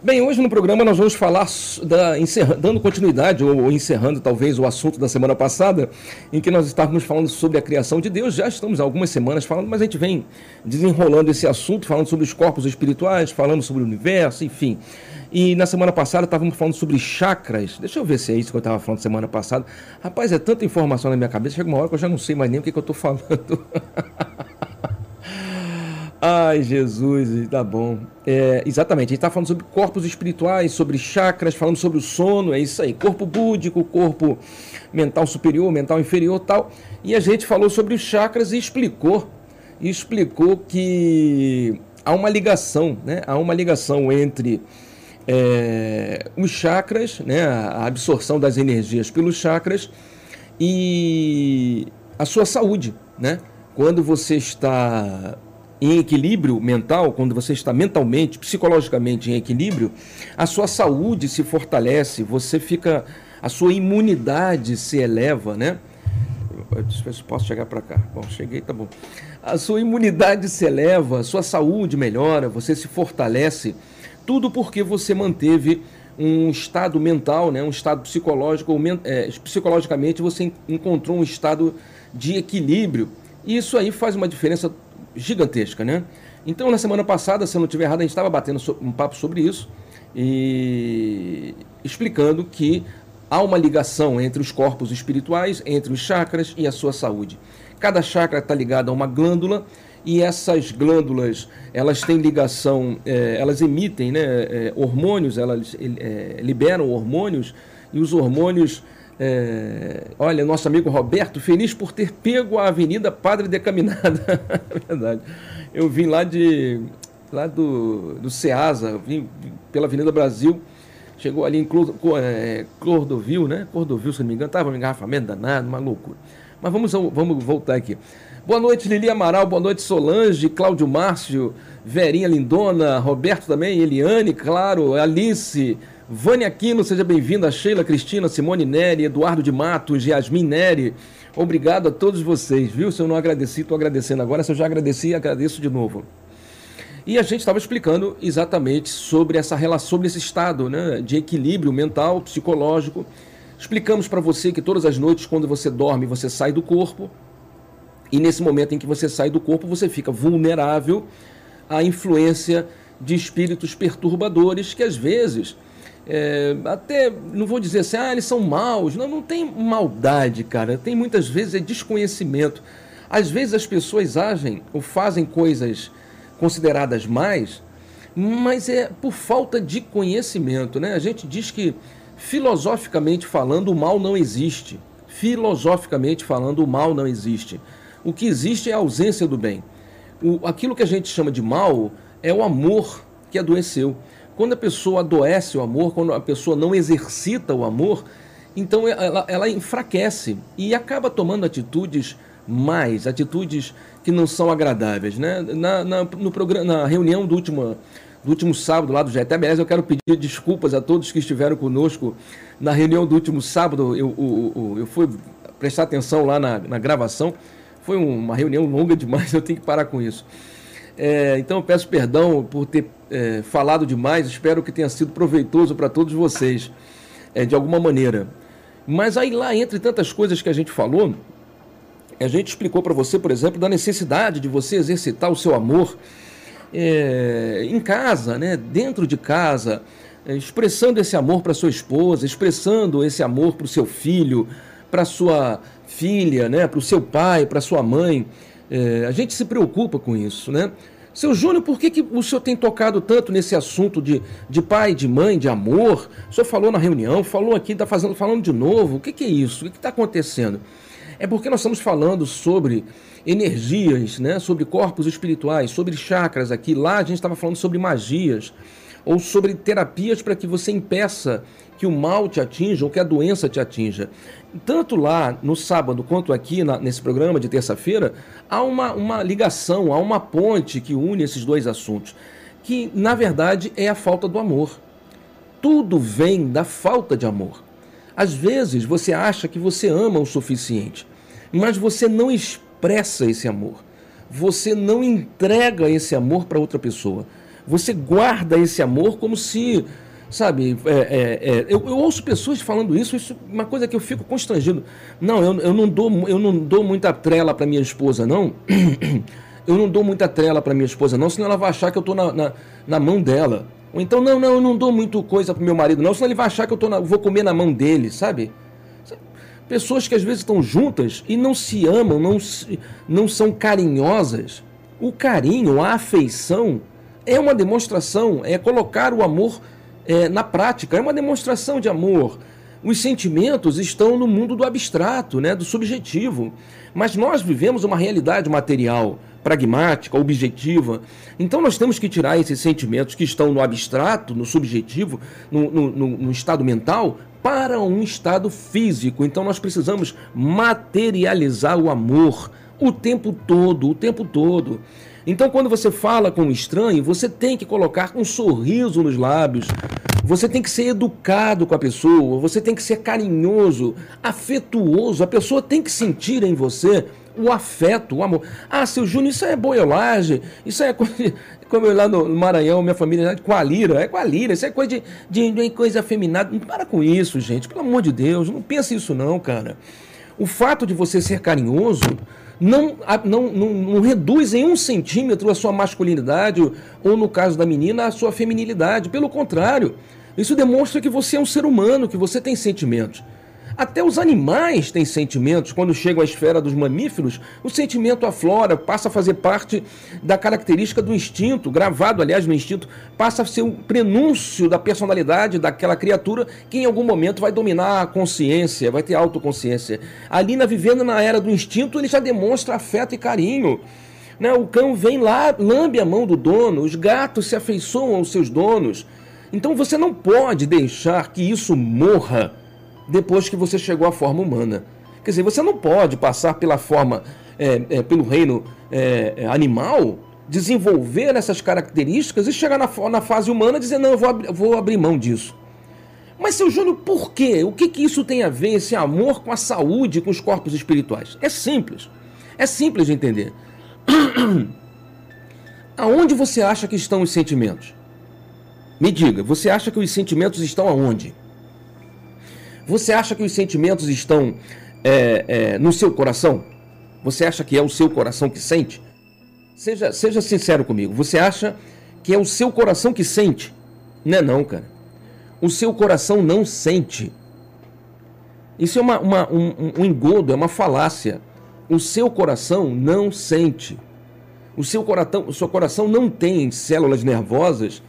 Bem, hoje no programa nós vamos falar, da, dando continuidade, ou, ou, encerrando talvez o assunto da semana passada, em que nós estávamos falando sobre a criação de Deus. Já estamos há algumas semanas falando, mas a gente vem desenrolando esse assunto, falando sobre os corpos espirituais, falando sobre o universo, enfim. E na semana passada estávamos falando sobre chakras. Deixa eu ver se é isso que eu estava falando semana passada. Rapaz, é tanta informação na minha cabeça, chega uma hora que eu já não sei mais nem o que, que eu estou falando. Ai, Jesus, tá bom. É, exatamente, a gente está falando sobre corpos espirituais, sobre chakras, falando sobre o sono, é isso aí. Corpo búdico, corpo mental superior, mental inferior tal. E a gente falou sobre os chakras e explicou, explicou que há uma ligação, né? Há uma ligação entre é, os chakras, né? A absorção das energias pelos chakras e a sua saúde, né? Quando você está em equilíbrio mental, quando você está mentalmente, psicologicamente em equilíbrio, a sua saúde se fortalece, você fica, a sua imunidade se eleva, né? Eu posso chegar para cá. Bom, cheguei, tá bom. A sua imunidade se eleva, a sua saúde melhora, você se fortalece, tudo porque você manteve um estado mental, né, um estado psicológico, é, psicologicamente você encontrou um estado de equilíbrio. E isso aí faz uma diferença gigantesca, né? Então, na semana passada, se eu não estiver errado, a gente estava batendo um papo sobre isso e explicando que há uma ligação entre os corpos espirituais, entre os chakras e a sua saúde. Cada chakra está ligado a uma glândula e essas glândulas elas têm ligação, é, elas emitem né, é, hormônios, elas é, liberam hormônios e os hormônios é, olha, nosso amigo Roberto, feliz por ter pego a Avenida Padre Decaminada. Verdade. Eu vim lá de lá do, do Ceasa, vim pela Avenida Brasil, chegou ali em é, Cordovil, né? Cordovil, se não me engano, estava um engarrafamento danado, uma loucura. Mas vamos, vamos voltar aqui. Boa noite, Lili Amaral, boa noite, Solange, Cláudio Márcio, Verinha Lindona, Roberto também, Eliane, claro, Alice, Vânia Aquino, seja bem-vinda. Sheila Cristina, Simone Neri, Eduardo de Matos, Yasmin Neri. Obrigado a todos vocês, viu? Se eu não agradeci, estou agradecendo agora. Se eu já agradeci, agradeço de novo. E a gente estava explicando exatamente sobre essa relação, sobre esse estado né, de equilíbrio mental, psicológico. Explicamos para você que todas as noites, quando você dorme, você sai do corpo. E nesse momento em que você sai do corpo, você fica vulnerável à influência de espíritos perturbadores que às vezes é, até, não vou dizer assim, ah, eles são maus. Não, não tem maldade, cara. Tem muitas vezes é desconhecimento. Às vezes as pessoas agem ou fazem coisas consideradas mais, mas é por falta de conhecimento, né? A gente diz que, filosoficamente falando, o mal não existe. Filosoficamente falando, o mal não existe. O que existe é a ausência do bem. O, aquilo que a gente chama de mal é o amor que adoeceu. Quando a pessoa adoece o amor, quando a pessoa não exercita o amor, então ela, ela enfraquece e acaba tomando atitudes mais, atitudes que não são agradáveis. Né? Na, na, no programa, na reunião do último, do último sábado lá do GT, aliás, eu quero pedir desculpas a todos que estiveram conosco na reunião do último sábado. Eu, eu, eu, eu fui prestar atenção lá na, na gravação. Foi uma reunião longa demais, eu tenho que parar com isso. É, então eu peço perdão por ter é, falado demais, espero que tenha sido proveitoso para todos vocês, é, de alguma maneira. Mas aí lá, entre tantas coisas que a gente falou, a gente explicou para você, por exemplo, da necessidade de você exercitar o seu amor é, em casa, né, dentro de casa, é, expressando esse amor para sua esposa, expressando esse amor para o seu filho, para sua filha, né, para o seu pai, para sua mãe. É, a gente se preocupa com isso, né? Seu Júnior, por que, que o senhor tem tocado tanto nesse assunto de, de pai, de mãe, de amor? O senhor falou na reunião, falou aqui, está falando de novo. O que, que é isso? O que está acontecendo? É porque nós estamos falando sobre energias, né? sobre corpos espirituais, sobre chakras aqui. Lá a gente estava falando sobre magias ou sobre terapias para que você impeça que o mal te atinja ou que a doença te atinja. Tanto lá no sábado quanto aqui na, nesse programa de terça-feira, há uma, uma ligação, há uma ponte que une esses dois assuntos, que na verdade é a falta do amor. Tudo vem da falta de amor. Às vezes você acha que você ama o suficiente, mas você não expressa esse amor. Você não entrega esse amor para outra pessoa. Você guarda esse amor como se Sabe, é, é, é, eu, eu, ouço pessoas falando isso, isso é uma coisa que eu fico constrangido. Não, eu, eu, não, dou, eu não dou muita trela para minha esposa, não. eu não dou muita trela para minha esposa, não, senão ela vai achar que eu estou na, na, na, mão dela. Ou então, não, não, eu não dou muito coisa pro meu marido, não, senão ele vai achar que eu tô na, vou comer na mão dele, sabe? Pessoas que às vezes estão juntas e não se amam, não, não são carinhosas. O carinho, a afeição, é uma demonstração, é colocar o amor é, na prática, é uma demonstração de amor. Os sentimentos estão no mundo do abstrato, né, do subjetivo. Mas nós vivemos uma realidade material, pragmática, objetiva. Então nós temos que tirar esses sentimentos que estão no abstrato, no subjetivo, no, no, no, no estado mental, para um estado físico. Então nós precisamos materializar o amor o tempo todo, o tempo todo. Então, quando você fala com um estranho, você tem que colocar um sorriso nos lábios, você tem que ser educado com a pessoa, você tem que ser carinhoso, afetuoso. A pessoa tem que sentir em você o afeto, o amor. Ah, seu Júnior, isso é boiolagem, isso é coisa, como eu lá no Maranhão, minha família, é com a lira, isso é coisa de, de, de coisa afeminada. Não para com isso, gente, pelo amor de Deus, não pensa isso não, cara. O fato de você ser carinhoso não, não, não, não, reduz em um centímetro a sua masculinidade, ou no caso da menina, a sua feminilidade. Pelo contrário, isso demonstra que você é um ser humano, que você tem sentimentos. Até os animais têm sentimentos. Quando chegam à esfera dos mamíferos, o sentimento aflora, passa a fazer parte da característica do instinto, gravado, aliás, no instinto, passa a ser o prenúncio da personalidade daquela criatura que em algum momento vai dominar a consciência, vai ter autoconsciência. Ali, na vivendo na era do instinto, ele já demonstra afeto e carinho. Né? O cão vem lá, lambe a mão do dono, os gatos se afeiçoam aos seus donos. Então você não pode deixar que isso morra depois que você chegou à forma humana. Quer dizer, você não pode passar pela forma, é, é, pelo reino é, é animal, desenvolver essas características e chegar na, na fase humana e dizer, não, eu vou, vou abrir mão disso. Mas, seu Júnior, por quê? O que, que isso tem a ver, esse amor com a saúde, com os corpos espirituais? É simples. É simples de entender. Aonde você acha que estão os sentimentos? Me diga, você acha que os sentimentos estão aonde? Você acha que os sentimentos estão é, é, no seu coração? Você acha que é o seu coração que sente? Seja, seja sincero comigo. Você acha que é o seu coração que sente? Não é não, cara. O seu coração não sente. Isso é uma, uma um, um engodo, é uma falácia. O seu coração não sente. O seu coração, o seu coração não tem células nervosas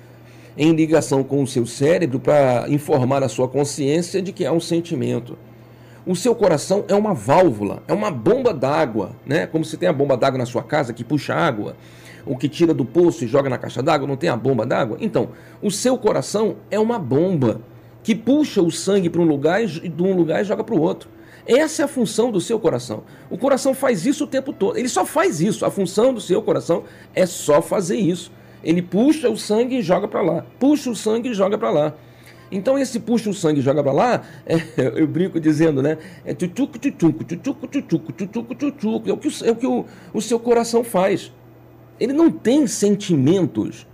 em ligação com o seu cérebro para informar a sua consciência de que há um sentimento. O seu coração é uma válvula, é uma bomba d'água, né? Como se tem a bomba d'água na sua casa que puxa água, o que tira do poço e joga na caixa d'água, não tem a bomba d'água? Então, o seu coração é uma bomba que puxa o sangue para um lugar e de um lugar e joga para o outro. Essa é a função do seu coração. O coração faz isso o tempo todo. Ele só faz isso. A função do seu coração é só fazer isso. Ele puxa o sangue e joga para lá. Puxa o sangue e joga para lá. Então esse puxa o sangue e joga para lá, é, eu brinco dizendo, né? É tutuco, tutuco, tutuco, tutuco, tutuco. É o que, é o, que o, o seu coração faz. Ele não tem sentimentos.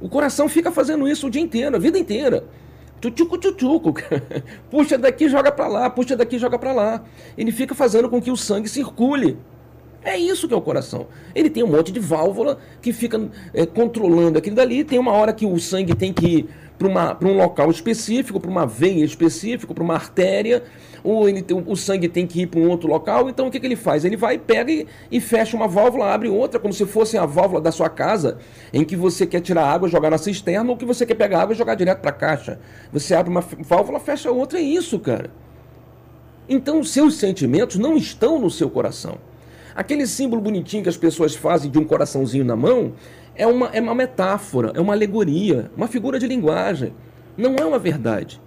O coração fica fazendo isso o dia inteiro, a vida inteira. Tutuco, tutuco. puxa daqui, joga para lá, puxa daqui, joga para lá. Ele fica fazendo com que o sangue circule. É isso que é o coração. Ele tem um monte de válvula que fica é, controlando aquilo dali. Tem uma hora que o sangue tem que ir para um local específico, para uma veia específica, para uma artéria, ou ele, o sangue tem que ir para um outro local. Então o que, que ele faz? Ele vai, pega e, e, fecha uma válvula, abre outra, como se fosse a válvula da sua casa, em que você quer tirar água, jogar na cisterna, ou que você quer pegar água e jogar direto para a caixa. Você abre uma válvula, fecha outra, é isso, cara. Então os seus sentimentos não estão no seu coração. Aquele símbolo bonitinho que as pessoas fazem de um coraçãozinho na mão é uma, é uma metáfora, é uma alegoria, uma figura de linguagem. Não é uma verdade.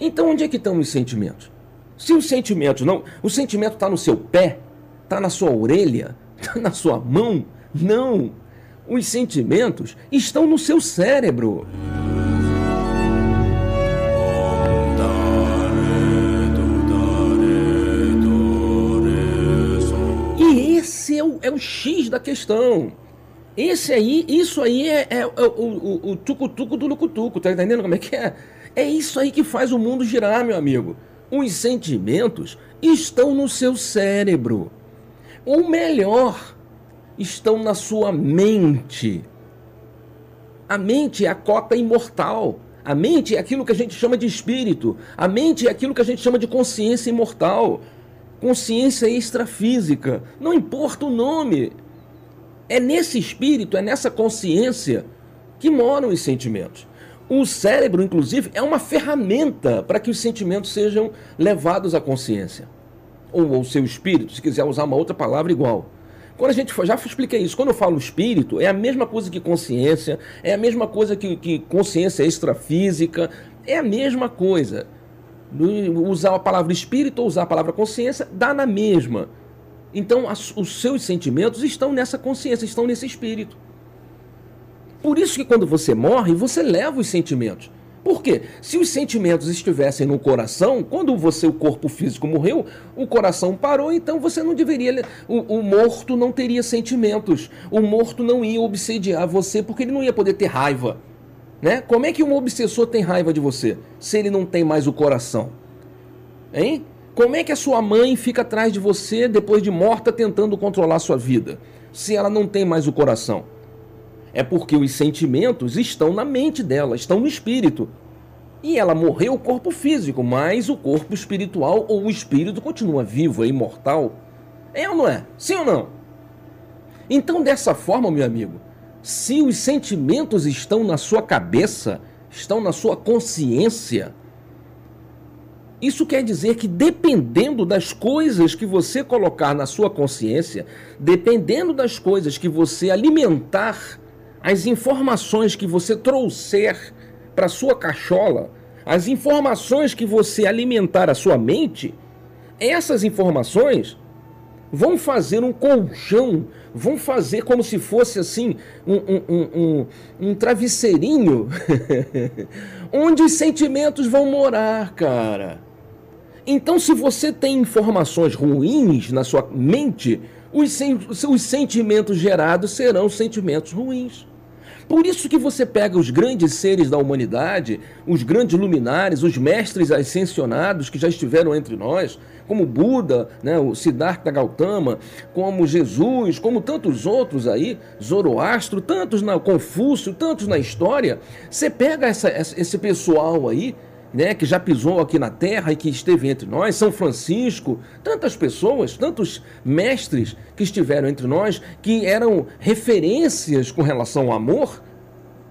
Então onde é que estão os sentimentos? Se o sentimento não. O sentimento está no seu pé, está na sua orelha, está na sua mão. Não! Os sentimentos estão no seu cérebro. É o X da questão. Esse aí, isso aí é, é, é o, tucutuco do lucutuco, tá entendendo como é que é? É isso aí que faz o mundo girar, meu amigo. Os sentimentos estão no seu cérebro. Ou melhor, estão na sua mente. A mente é a cota imortal. A mente é aquilo que a gente chama de espírito. A mente é aquilo que a gente chama de consciência imortal. Consciência extrafísica. Não importa o nome. É nesse espírito, é nessa consciência que moram os sentimentos. O cérebro, inclusive, é uma ferramenta para que os sentimentos sejam levados à consciência. Ou ao seu espírito, se quiser usar uma outra palavra igual. Quando a gente já expliquei isso, quando eu falo espírito, é a mesma coisa que consciência, é a mesma coisa que, que consciência extrafísica, é a mesma coisa. Usar a palavra espírito ou usar a palavra consciência dá na mesma. Então, as, os seus sentimentos estão nessa consciência, estão nesse espírito. Por isso que quando você morre, você leva os sentimentos. Por quê? Se os sentimentos estivessem no coração, quando você, o corpo físico morreu, o coração parou, então você não deveria. O, o, morto não teria sentimentos. O morto não ia obsediar você porque ele não ia poder ter raiva. Né? Como é que um obsessor tem raiva de você se ele não tem mais o coração? Hein? Como é que a sua mãe fica atrás de você depois de morta tentando controlar sua vida, se ela não tem mais o coração? É porque os sentimentos estão na mente dela, estão no espírito. E ela morreu o corpo físico, mas o corpo espiritual ou o espírito continua vivo, é imortal. É ou não é? Sim ou não? Então, dessa forma, meu amigo, se os sentimentos estão na sua cabeça, estão na sua consciência, isso quer dizer que dependendo das coisas que você colocar na sua consciência, dependendo das coisas que você alimentar as informações que você trouxer para sua cachola, as informações que você alimentar a sua mente, essas informações vão fazer um colchão, vão fazer como se fosse assim um, um, um, um travesseirinho, onde os sentimentos vão morar, cara. Então, se você tem informações ruins na sua mente, os, sen os sentimentos gerados serão sentimentos ruins. Por isso que você pega os grandes seres da humanidade, os grandes luminares, os mestres ascensionados que já estiveram entre nós, como Buda, né, o Siddhartha Gautama, como Jesus, como tantos outros aí, Zoroastro, tantos na Confúcio, tantos na história. Você pega essa, esse pessoal aí, né, que já pisou aqui na terra e que esteve entre nós, São Francisco, tantas pessoas, tantos mestres que estiveram entre nós, que eram referências com relação ao amor.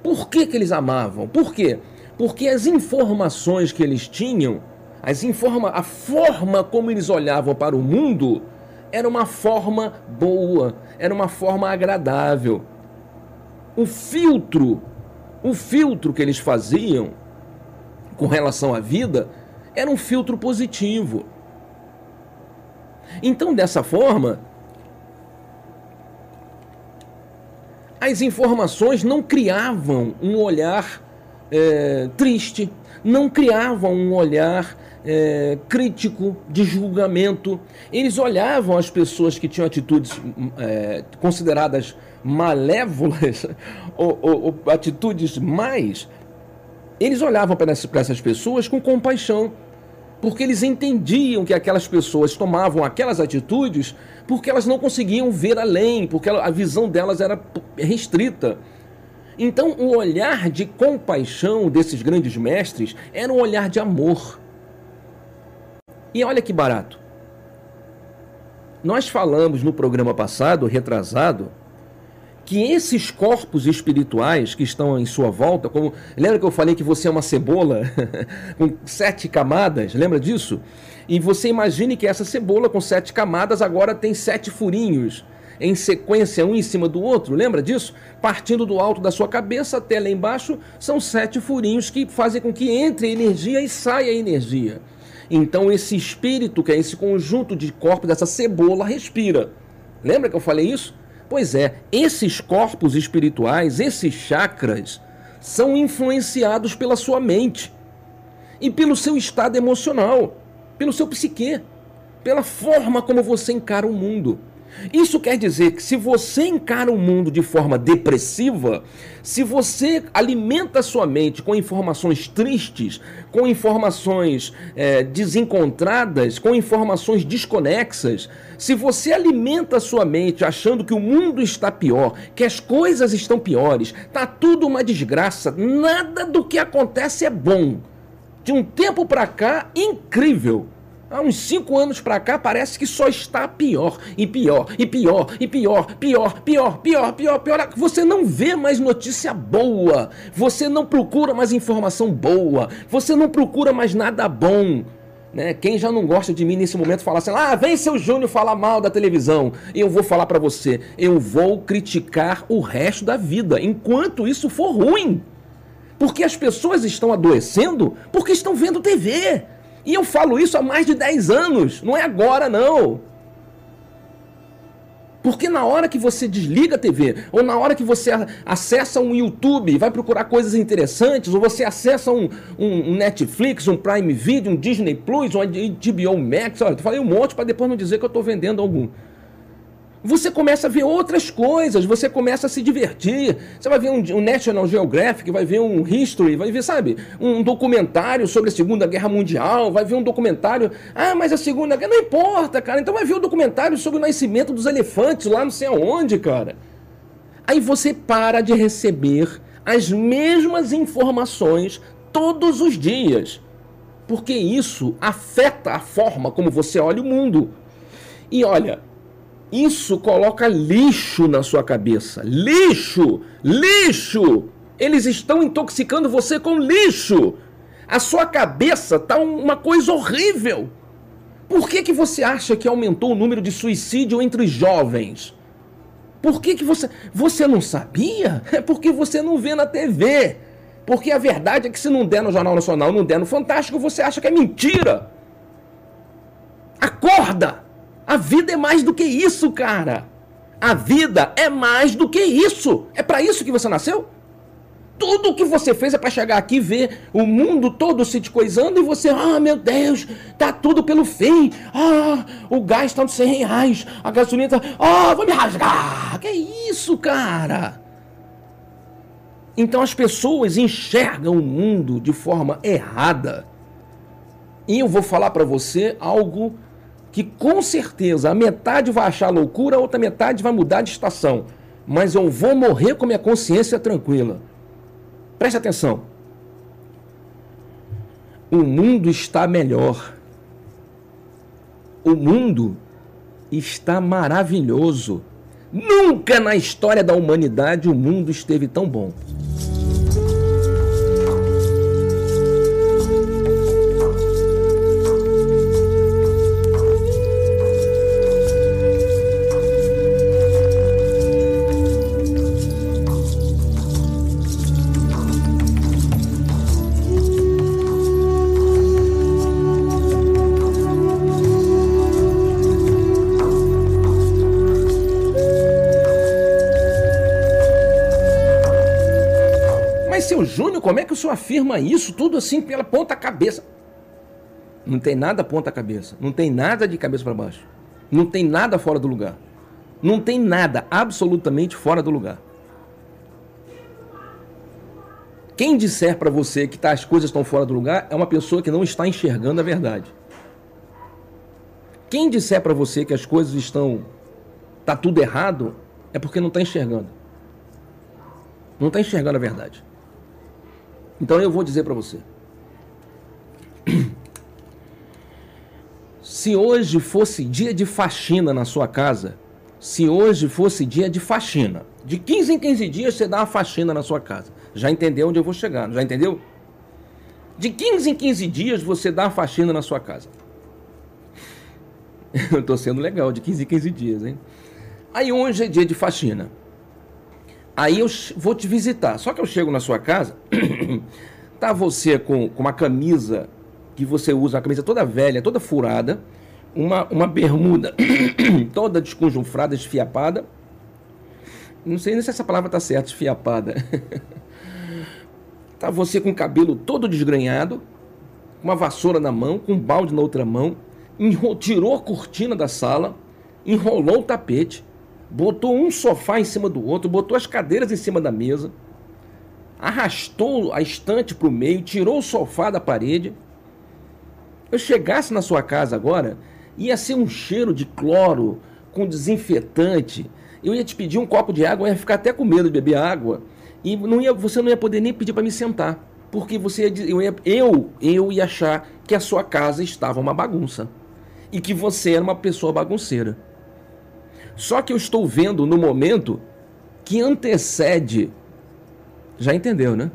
Por que, que eles amavam? Por quê? Porque as informações que eles tinham, as informa a forma como eles olhavam para o mundo, era uma forma boa, era uma forma agradável. O filtro, o filtro que eles faziam com relação à vida era um filtro positivo. Então, dessa forma, as informações não criavam um olhar é, triste, não criavam um olhar é, crítico de julgamento. Eles olhavam as pessoas que tinham atitudes é, consideradas malévolas ou, ou, ou atitudes mais eles olhavam para essas pessoas com compaixão, porque eles entendiam que aquelas pessoas tomavam aquelas atitudes porque elas não conseguiam ver além, porque a visão delas era restrita. Então, o olhar de compaixão desses grandes mestres era um olhar de amor. E olha que barato. Nós falamos no programa passado, retrasado, que esses corpos espirituais que estão em sua volta, como lembra que eu falei que você é uma cebola com sete camadas, lembra disso? E você imagine que essa cebola com sete camadas agora tem sete furinhos em sequência um em cima do outro, lembra disso? Partindo do alto da sua cabeça até lá embaixo, são sete furinhos que fazem com que entre energia e saia energia. Então esse espírito, que é esse conjunto de corpos dessa cebola, respira. Lembra que eu falei isso? Pois é, esses corpos espirituais, esses chakras, são influenciados pela sua mente e pelo seu estado emocional, pelo seu psique, pela forma como você encara o mundo. Isso quer dizer que se você encara o mundo de forma depressiva, se você alimenta sua mente com informações tristes, com informações é, desencontradas, com informações desconexas, se você alimenta sua mente achando que o mundo está pior, que as coisas estão piores, tá tudo uma desgraça, nada do que acontece é bom. De um tempo para cá, incrível. Há uns cinco anos para cá parece que só está pior e pior e pior e pior, pior, pior, pior, pior, pior. Você não vê mais notícia boa. Você não procura mais informação boa. Você não procura mais nada bom. Né? Quem já não gosta de mim nesse momento fala assim: "Ah, vem seu Júnior falar mal da televisão". Eu vou falar para você, eu vou criticar o resto da vida enquanto isso for ruim. Porque as pessoas estão adoecendo porque estão vendo TV. E eu falo isso há mais de 10 anos, não é agora não. Porque na hora que você desliga a TV, ou na hora que você acessa um YouTube e vai procurar coisas interessantes, ou você acessa um, um, Netflix, um Prime Video, um Disney Plus, um HBO Max, olha, eu falei um monte para depois não dizer que eu estou vendendo algum você começa a ver outras coisas, você começa a se divertir. Você vai ver um, um, National Geographic, vai ver um History, vai ver, sabe, um documentário sobre a Segunda Guerra Mundial, vai ver um documentário. Ah, mas a Segunda Guerra. Não importa, cara. Então vai ver o um documentário sobre o nascimento dos elefantes lá não sei aonde, cara. Aí você para de receber as mesmas informações todos os dias. Porque isso afeta a forma como você olha o mundo. E olha, isso coloca lixo na sua cabeça. Lixo! Lixo! Eles estão intoxicando você com lixo. A sua cabeça tá uma coisa horrível. Por que, que você acha que aumentou o número de suicídio entre jovens? Por que, que você. Você não sabia? É porque você não vê na TV. Porque a verdade é que se não der no Jornal Nacional, não der no Fantástico, você acha que é mentira. Acorda! A vida é mais do que isso, cara. A vida é mais do que isso. É para isso que você nasceu? Tudo o que você fez é para chegar aqui e ver o mundo todo se te coisando e você, ah, meu Deus, tá tudo pelo fim. Ah, o gás tá nos 100 reais, a gasolina tá, ah, vou me rasgar. Que isso, cara? Então as pessoas enxergam o mundo de forma errada. E eu vou falar para você algo que com certeza a metade vai achar loucura, a outra metade vai mudar de estação. Mas eu vou morrer com minha consciência tranquila. Preste atenção. O mundo está melhor. O mundo está maravilhoso. Nunca na história da humanidade o mundo esteve tão bom. Senhor afirma isso tudo assim pela ponta cabeça? Não tem nada ponta cabeça, não tem nada de cabeça para baixo. Não tem nada fora do lugar. Não tem nada absolutamente fora do lugar. Quem disser para você que tá, as coisas estão fora do lugar é uma pessoa que não está enxergando a verdade. Quem disser para você que as coisas estão tá tudo errado é porque não está enxergando. Não está enxergando a verdade. Então eu vou dizer para você. Se hoje fosse dia de faxina na sua casa, se hoje fosse dia de faxina, de 15 em 15 dias você dá uma faxina na sua casa. Já entendeu onde eu vou chegar? Já entendeu? De 15 em 15 dias você dá uma faxina na sua casa. Eu tô sendo legal, de 15 em 15 dias, hein? Aí hoje é dia de faxina. Aí eu vou te visitar. Só que eu chego na sua casa, tá você com, com uma camisa que você usa, uma camisa toda velha, toda furada, uma, uma bermuda toda desconjunfrada, esfiapada. Não sei nem se essa palavra tá certa, esfiapada. tá você com o cabelo todo desgrenhado, uma vassoura na mão, com um balde na outra mão, tirou a cortina da sala, enrolou o tapete, botou um sofá em cima do outro, botou as cadeiras em cima da mesa, arrastou a estante para o meio, tirou o sofá da parede. Eu chegasse na sua casa agora, ia ser um cheiro de cloro com desinfetante. Eu ia te pedir um copo de água, eu ia ficar até com medo de beber água. E não ia, você não ia poder nem pedir para me sentar. Porque você eu, ia, eu, eu ia achar que a sua casa estava uma bagunça. E que você era uma pessoa bagunceira. Só que eu estou vendo no momento que antecede. Já entendeu, né?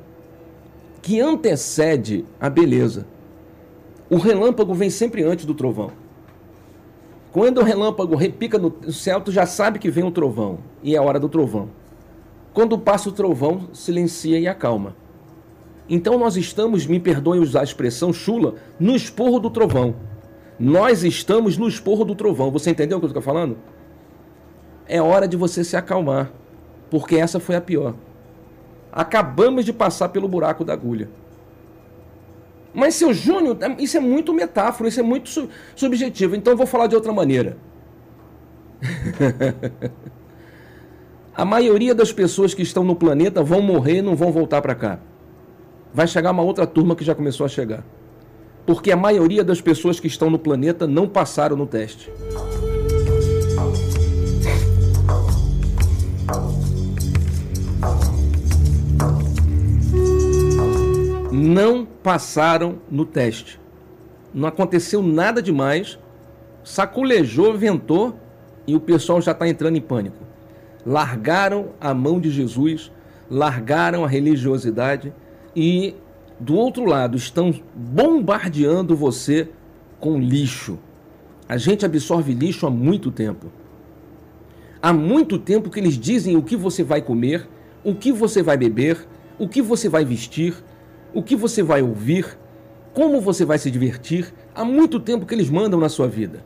Que antecede a beleza. O relâmpago vem sempre antes do trovão. Quando o relâmpago repica no céu, tu já sabe que vem o trovão. E é a hora do trovão. Quando passa o trovão, silencia e acalma. Então nós estamos, me perdoem usar a expressão chula, no esporro do trovão. Nós estamos no esporro do trovão. Você entendeu o que eu estou falando? É hora de você se acalmar, porque essa foi a pior. Acabamos de passar pelo buraco da agulha. Mas, seu Júnior, isso é muito metáfora, isso é muito su subjetivo. Então eu vou falar de outra maneira. A maioria das pessoas que estão no planeta vão morrer e não vão voltar para cá. Vai chegar uma outra turma que já começou a chegar. Porque a maioria das pessoas que estão no planeta não passaram no teste. Passaram no teste. Não aconteceu nada demais. Saculejou, ventou e o pessoal já está entrando em pânico largaram a mão de Jesus, largaram a religiosidade e, do outro lado, estão bombardeando você com lixo. A gente absorve lixo há muito tempo. Há muito tempo que eles dizem o que você vai comer, o que você vai beber, o que você vai vestir, o que você vai ouvir, como você vai se divertir. Há muito tempo que eles mandam na sua vida.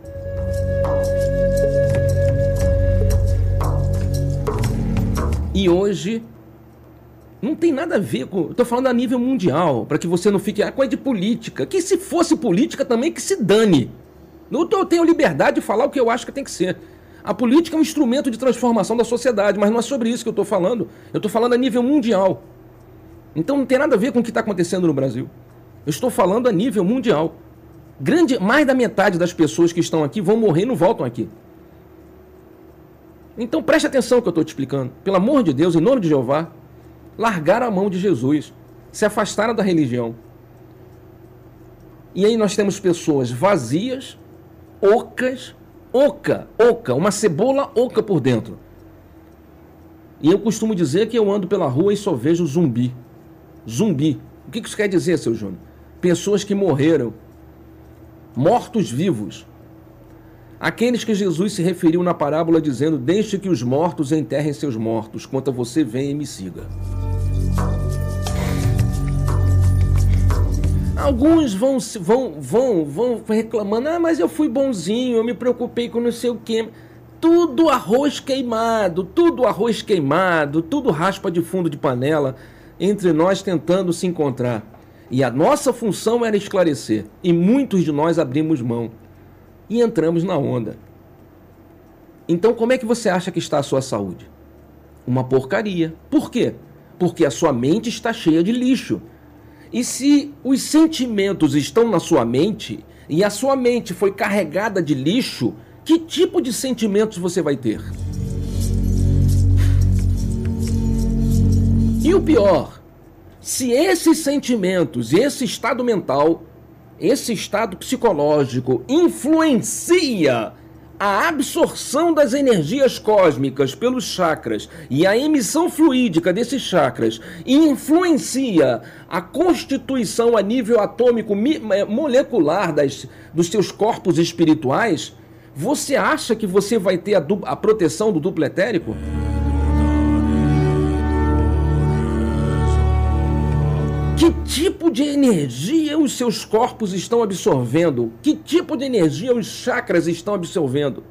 E hoje não tem nada a ver com. Estou falando a nível mundial, para que você não fique. Ah, coisa de política. Que se fosse política também, que se dane. Eu tenho liberdade de falar o que eu acho que tem que ser. A política é um instrumento de transformação da sociedade, mas não é sobre isso que eu estou falando. Eu estou falando a nível mundial. Então não tem nada a ver com o que está acontecendo no Brasil. Eu estou falando a nível mundial. Grande, mais da metade das pessoas que estão aqui vão morrer e não voltam aqui. Então preste atenção no que eu estou te explicando. Pelo amor de Deus, em nome de Jeová, largaram a mão de Jesus, se afastaram da religião. E aí nós temos pessoas vazias, ocas, oca, oca, uma cebola oca por dentro. E eu costumo dizer que eu ando pela rua e só vejo zumbi. Zumbi. O que isso quer dizer, seu Júnior? Pessoas que morreram, mortos vivos, Aqueles que Jesus se referiu na parábola dizendo: Deixe que os mortos enterrem seus mortos, quanto a você venha e me siga. Alguns vão, vão, vão, vão reclamando: Ah, mas eu fui bonzinho, eu me preocupei com não sei o quê. Tudo arroz queimado, tudo arroz queimado, tudo raspa de fundo de panela, entre nós tentando se encontrar. E a nossa função era esclarecer, e muitos de nós abrimos mão e entramos na onda. Então, como é que você acha que está a sua saúde? Uma porcaria. Por quê? Porque a sua mente está cheia de lixo. E se os sentimentos estão na sua mente e a sua mente foi carregada de lixo, que tipo de sentimentos você vai ter? E o pior, se esses sentimentos, esse estado mental esse estado psicológico influencia a absorção das energias cósmicas pelos chakras e a emissão fluídica desses chakras influencia a constituição a nível atômico molecular das, dos seus corpos espirituais, você acha que você vai ter a, a proteção do duplo etérico? Tipo de energia os seus corpos estão absorvendo? Que tipo de energia os chakras estão absorvendo?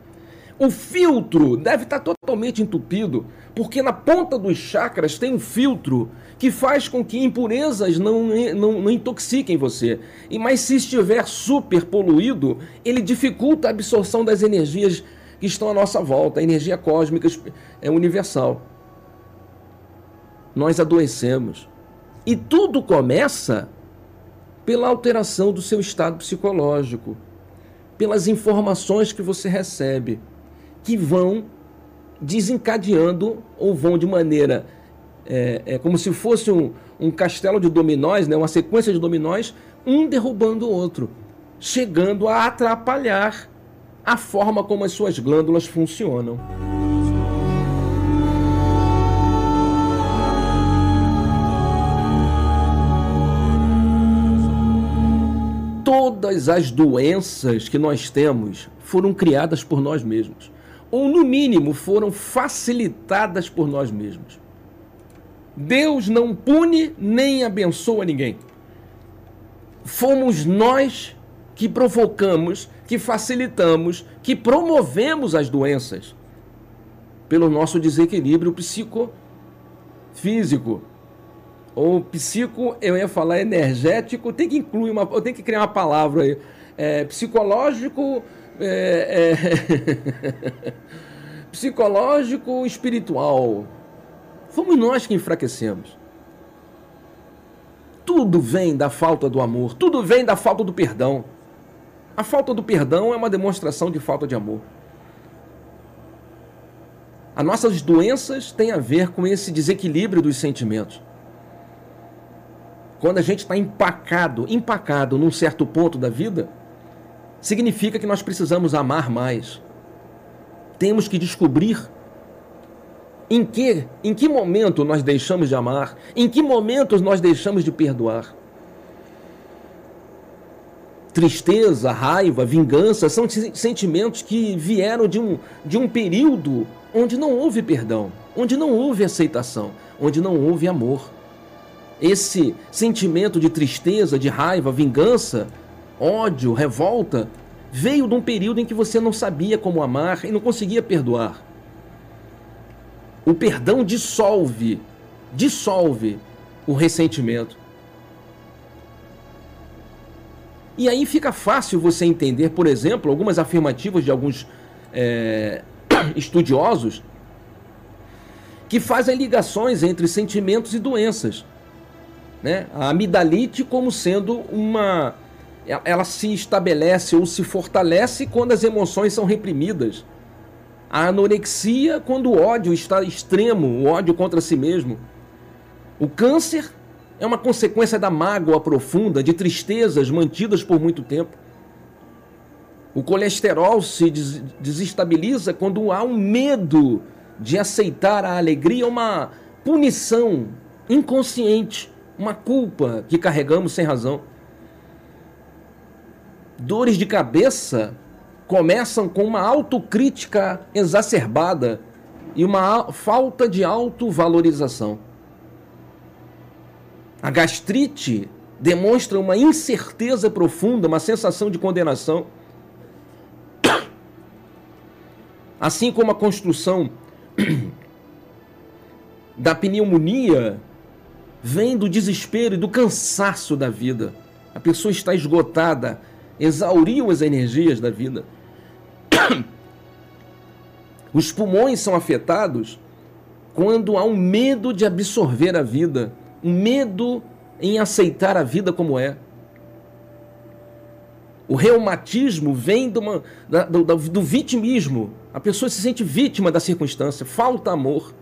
O filtro deve estar totalmente entupido, porque na ponta dos chakras tem um filtro que faz com que impurezas não, não, não intoxiquem você. E Mas se estiver super poluído, ele dificulta a absorção das energias que estão à nossa volta, a energia cósmica é universal. Nós adoecemos. E tudo começa pela alteração do seu estado psicológico, pelas informações que você recebe, que vão desencadeando ou vão de maneira é, é como se fosse um, um castelo de dominóis, né, uma sequência de dominóis, um derrubando o outro, chegando a atrapalhar a forma como as suas glândulas funcionam. Todas as doenças que nós temos foram criadas por nós mesmos, ou no mínimo foram facilitadas por nós mesmos. Deus não pune nem abençoa ninguém. Fomos nós que provocamos, que facilitamos, que promovemos as doenças pelo nosso desequilíbrio psicofísico. Ou psico, eu ia falar energético, tem que incluir uma, eu tenho que criar uma palavra aí. É, psicológico, é, é, psicológico, espiritual. Fomos nós que enfraquecemos. Tudo vem da falta do amor, tudo vem da falta do perdão. A falta do perdão é uma demonstração de falta de amor. As nossas doenças têm a ver com esse desequilíbrio dos sentimentos. Quando a gente está empacado, empacado num certo ponto da vida, significa que nós precisamos amar mais. Temos que descobrir em que, em que momento nós deixamos de amar? Em que momentos nós deixamos de perdoar? Tristeza, raiva, vingança são sentimentos que vieram de um, de um período onde não houve perdão, onde não houve aceitação, onde não houve amor. Esse sentimento de tristeza, de raiva, vingança, ódio, revolta, veio de um período em que você não sabia como amar e não conseguia perdoar. O perdão dissolve, dissolve o ressentimento. E aí fica fácil você entender, por exemplo, algumas afirmativas de alguns é, estudiosos que fazem ligações entre sentimentos e doenças. Né? A amidalite como sendo uma. Ela se estabelece ou se fortalece quando as emoções são reprimidas. A anorexia quando o ódio está extremo, o ódio contra si mesmo. O câncer é uma consequência da mágoa profunda, de tristezas mantidas por muito tempo. O colesterol se desestabiliza quando há um medo de aceitar a alegria, uma punição inconsciente, uma culpa que carregamos sem razão. Dores de cabeça começam com uma autocrítica exacerbada e uma falta de autovalorização. A gastrite demonstra uma incerteza profunda, uma sensação de condenação. Assim como a construção da pneumonia vem do desespero e do cansaço da vida. A pessoa está esgotada, exauriu as energias da vida. Os pulmões são afetados quando há um medo de absorver a vida, um medo em aceitar a vida como é. O reumatismo vem do, uma, do, do vitimismo. A pessoa se sente vítima da circunstância, falta amor.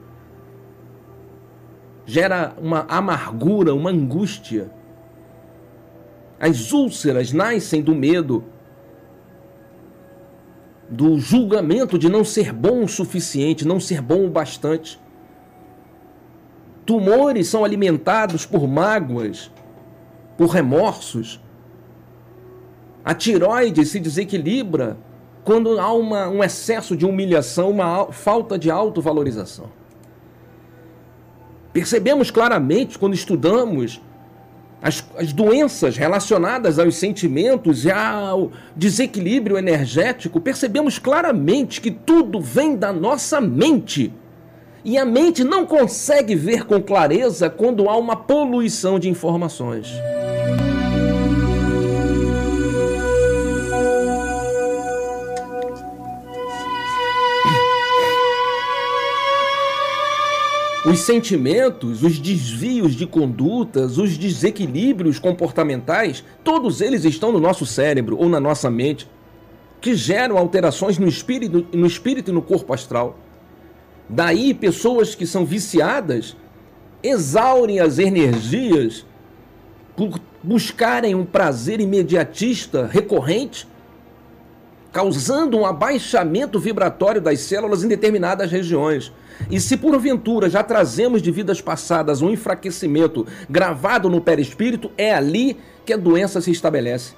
Gera uma amargura, uma angústia. As úlceras nascem do medo, do julgamento de não ser bom o suficiente, não ser bom o bastante. Tumores são alimentados por mágoas, por remorsos. A tiroide se desequilibra quando há uma, um excesso de humilhação, uma falta de autovalorização. Percebemos claramente quando estudamos as, as doenças relacionadas aos sentimentos e ao desequilíbrio energético, percebemos claramente que tudo vem da nossa mente. E a mente não consegue ver com clareza quando há uma poluição de informações. Os sentimentos, os desvios de condutas, os desequilíbrios comportamentais, todos eles estão no nosso cérebro ou na nossa mente, que geram alterações no espírito, no espírito e no corpo astral. Daí, pessoas que são viciadas exaurem as energias por buscarem um prazer imediatista recorrente, causando um abaixamento vibratório das células em determinadas regiões. E se porventura já trazemos de vidas passadas um enfraquecimento gravado no perispírito, é ali que a doença se estabelece.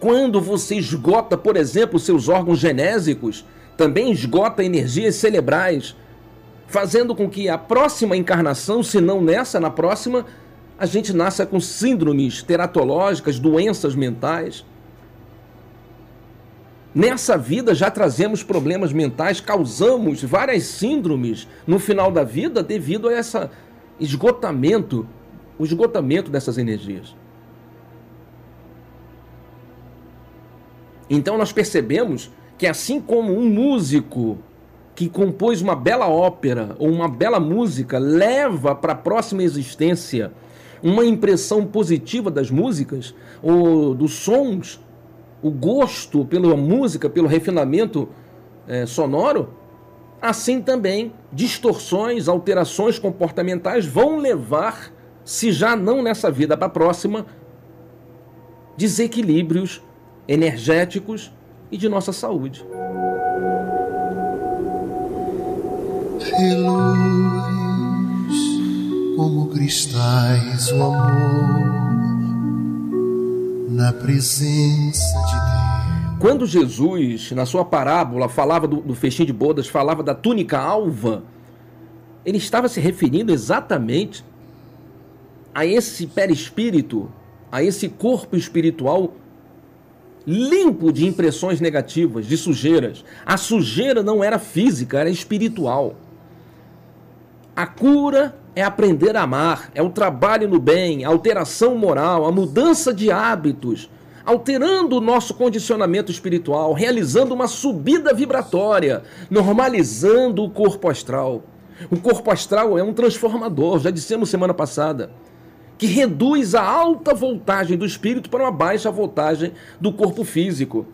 Quando você esgota, por exemplo, seus órgãos genésicos, também esgota energias cerebrais, fazendo com que a próxima encarnação, se não nessa, na próxima, a gente nasça com síndromes teratológicas, doenças mentais. Nessa vida já trazemos problemas mentais, causamos várias síndromes no final da vida devido a esse esgotamento, o esgotamento dessas energias. Então nós percebemos que assim como um músico que compôs uma bela ópera ou uma bela música leva para a próxima existência uma impressão positiva das músicas ou dos sons, o gosto pela música, pelo refinamento é, sonoro, assim também distorções, alterações comportamentais vão levar, se já não nessa vida para a próxima, desequilíbrios energéticos e de nossa saúde. Como cristais o amor na presença de Deus. Quando Jesus, na sua parábola, falava do, do festim de bodas, falava da túnica alva, ele estava se referindo exatamente a esse perispírito, a esse corpo espiritual limpo de impressões negativas, de sujeiras. A sujeira não era física, era espiritual. A cura é aprender a amar, é o trabalho no bem, a alteração moral, a mudança de hábitos, alterando o nosso condicionamento espiritual, realizando uma subida vibratória, normalizando o corpo astral. O corpo astral é um transformador, já dissemos semana passada, que reduz a alta voltagem do espírito para uma baixa voltagem do corpo físico.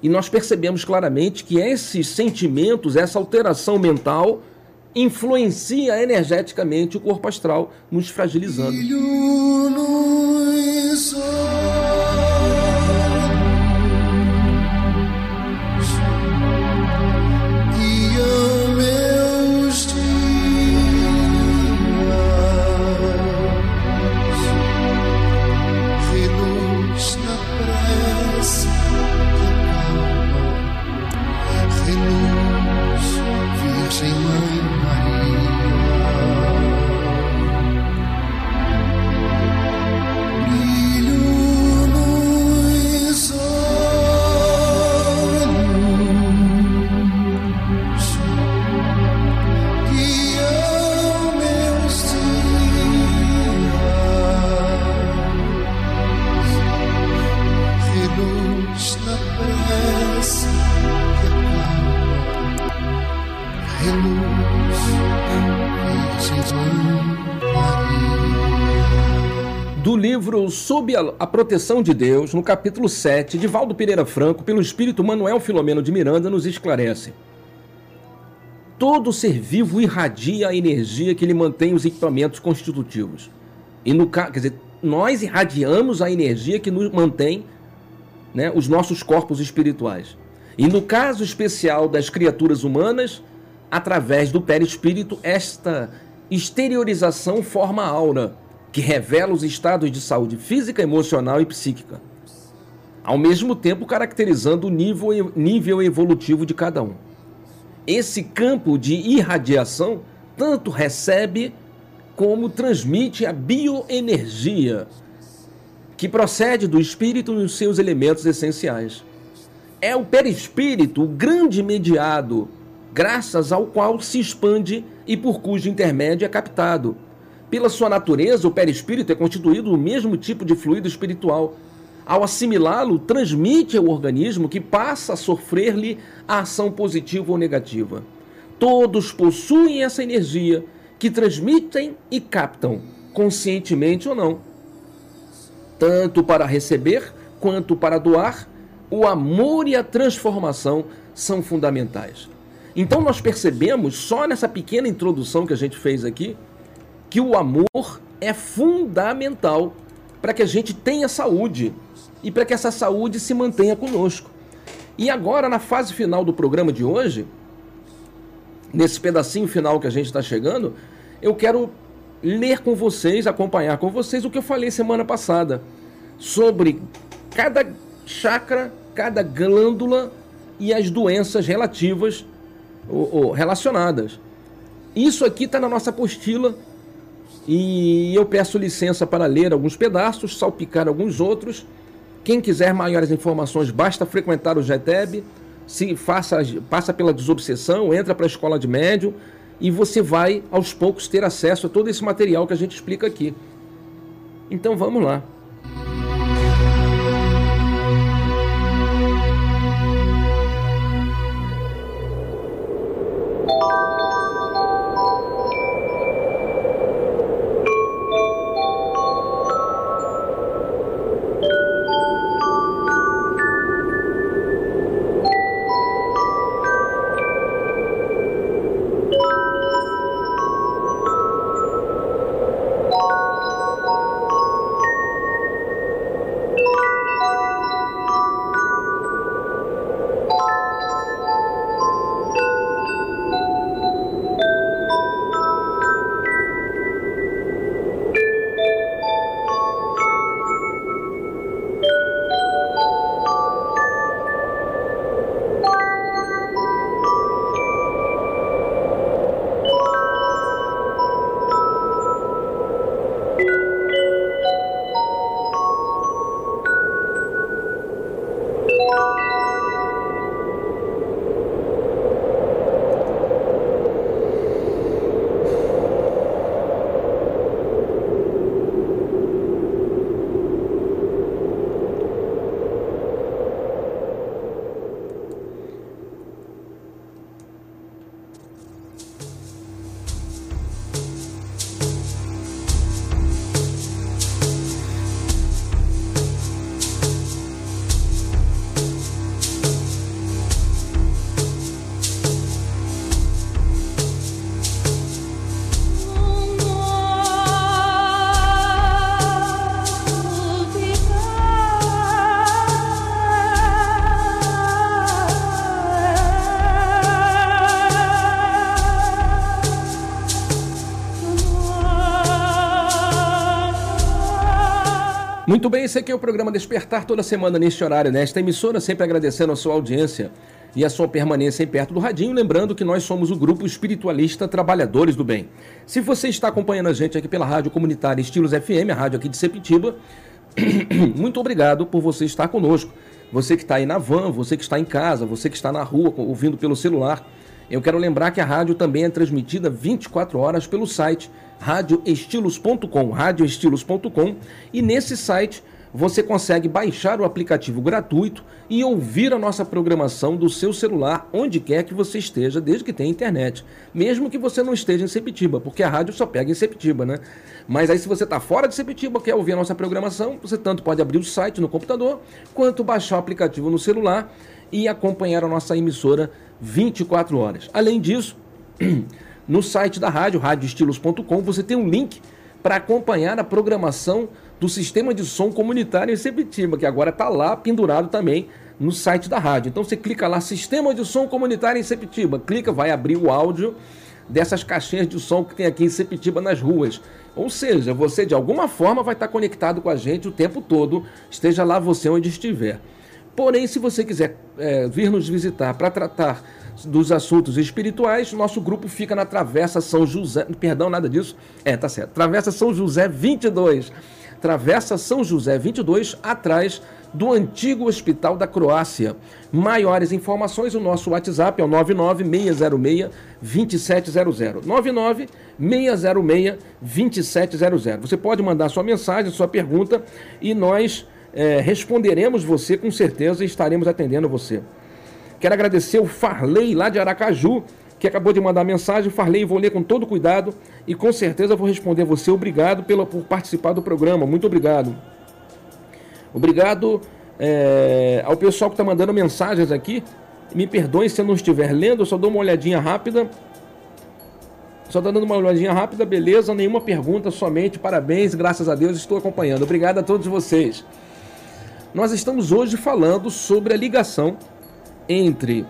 E nós percebemos claramente que esses sentimentos, essa alteração mental, influencia energeticamente o corpo astral, nos fragilizando. Sob a, Proteção de Deus, no capítulo 7, de Valdo Pereira Franco, pelo espírito Manuel Filomeno de Miranda, nos esclarece. Todo ser vivo irradia a energia que lhe mantém os equipamentos constitutivos. E no quer dizer, nós irradiamos a energia que nos mantém né, os nossos corpos espirituais. E no caso especial das criaturas humanas, através do perispírito, esta exteriorização forma aura que revela os estados de saúde física, emocional e psíquica, ao mesmo tempo caracterizando o nível, nível evolutivo de cada um. Esse campo de irradiação tanto recebe como transmite a bioenergia que procede do espírito e os seus elementos essenciais. É o perispírito o grande mediado, graças ao qual se expande e por cujo intermédio é captado pela sua natureza, o perispírito é constituído do mesmo tipo de fluido espiritual. Ao assimilá-lo, transmite ao organismo que passa a sofrer-lhe a ação positiva ou negativa. Todos possuem essa energia que transmitem e captam, conscientemente ou não. Tanto para receber quanto para doar, o amor e a transformação são fundamentais. Então nós percebemos, só nessa pequena introdução que a gente fez aqui, que o amor é fundamental para que a gente tenha saúde e para que essa saúde se mantenha conosco. E agora, na fase final do programa de hoje, nesse pedacinho final que a gente está chegando, eu quero ler com vocês, acompanhar com vocês o que eu falei semana passada sobre cada chakra, cada glândula e as doenças relativas ou, ou relacionadas. Isso aqui está na nossa apostila e eu peço licença para ler alguns pedaços, salpicar alguns outros. Quem quiser maiores informações, basta frequentar o GETEB, se faça, passa pela desobsessão, entra para a escola de médium e você vai aos poucos ter acesso a todo esse material que a gente explica aqui. Então vamos lá. Esse aqui é o programa Despertar toda semana neste horário, nesta emissora, sempre agradecendo a sua audiência e a sua permanência em perto do radinho, lembrando que nós somos o grupo espiritualista Trabalhadores do Bem. Se você está acompanhando a gente aqui pela rádio comunitária Estilos FM, a rádio aqui de Sepitiba, muito obrigado por você estar conosco. Você que está aí na van, você que está em casa, você que está na rua ouvindo pelo celular. Eu quero lembrar que a rádio também é transmitida 24 horas pelo site radioestilos.com, radioestilos.com, e nesse site você consegue baixar o aplicativo gratuito e ouvir a nossa programação do seu celular onde quer que você esteja, desde que tenha internet. Mesmo que você não esteja em Sepitiba, porque a rádio só pega em Sepitiba, né? Mas aí se você está fora de Sepitiba, quer ouvir a nossa programação, você tanto pode abrir o site no computador, quanto baixar o aplicativo no celular e acompanhar a nossa emissora 24 horas. Além disso, no site da rádio, radioestilos.com, você tem um link para acompanhar a programação do sistema de som comunitário em Sepitiba, que agora está lá pendurado também no site da rádio. Então você clica lá, Sistema de Som Comunitário em Sepitiba, clica, vai abrir o áudio dessas caixinhas de som que tem aqui em Sepitiba nas ruas. Ou seja, você de alguma forma vai estar conectado com a gente o tempo todo, esteja lá você onde estiver. Porém, se você quiser é, vir nos visitar para tratar dos assuntos espirituais, nosso grupo fica na Travessa São José, perdão, nada disso, é, tá certo, Travessa São José 22, Travessa São José 22, atrás do antigo Hospital da Croácia. Maiores informações, o nosso WhatsApp é o 99606-2700. 99606-2700. Você pode mandar sua mensagem, sua pergunta e nós é, responderemos você com certeza e estaremos atendendo você. Quero agradecer o Farley lá de Aracaju, que acabou de mandar mensagem. Farley, vou ler com todo cuidado e com certeza vou responder você. Obrigado pela, por participar do programa. Muito obrigado. Obrigado é, ao pessoal que está mandando mensagens aqui. Me perdoe se eu não estiver lendo, eu só dou uma olhadinha rápida. Só dando uma olhadinha rápida, beleza? Nenhuma pergunta, somente parabéns, graças a Deus estou acompanhando. Obrigado a todos vocês. Nós estamos hoje falando sobre a ligação entre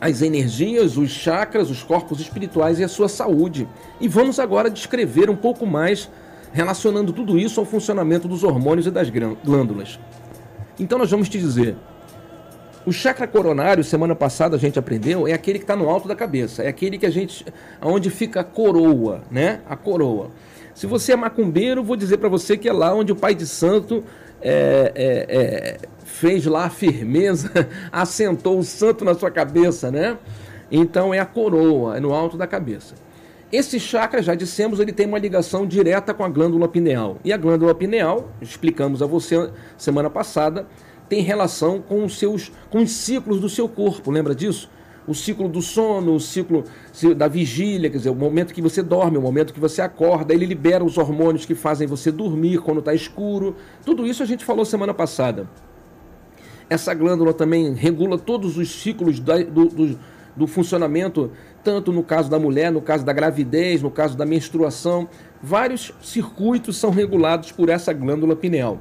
as energias, os chakras, os corpos espirituais e a sua saúde. E vamos agora descrever um pouco mais relacionando tudo isso ao funcionamento dos hormônios e das glândulas. Então nós vamos te dizer, o chakra coronário, semana passada a gente aprendeu, é aquele que está no alto da cabeça, é aquele que a gente, onde fica a coroa, né? A coroa. Se você é macumbeiro, vou dizer para você que é lá onde o pai de santo é, é, é, fez lá a firmeza, assentou o santo na sua cabeça, né? Então é a coroa, é no alto da cabeça. Esse chakra, já dissemos, ele tem uma ligação direta com a glândula pineal. E a glândula pineal, explicamos a você semana passada, tem relação com os seus com os ciclos do seu corpo, lembra disso? O ciclo do sono, o ciclo da vigília, quer dizer, o momento que você dorme, o momento que você acorda, ele libera os hormônios que fazem você dormir quando está escuro. Tudo isso a gente falou semana passada. Essa glândula também regula todos os ciclos da, do, do, do funcionamento, tanto no caso da mulher, no caso da gravidez, no caso da menstruação. Vários circuitos são regulados por essa glândula pineal.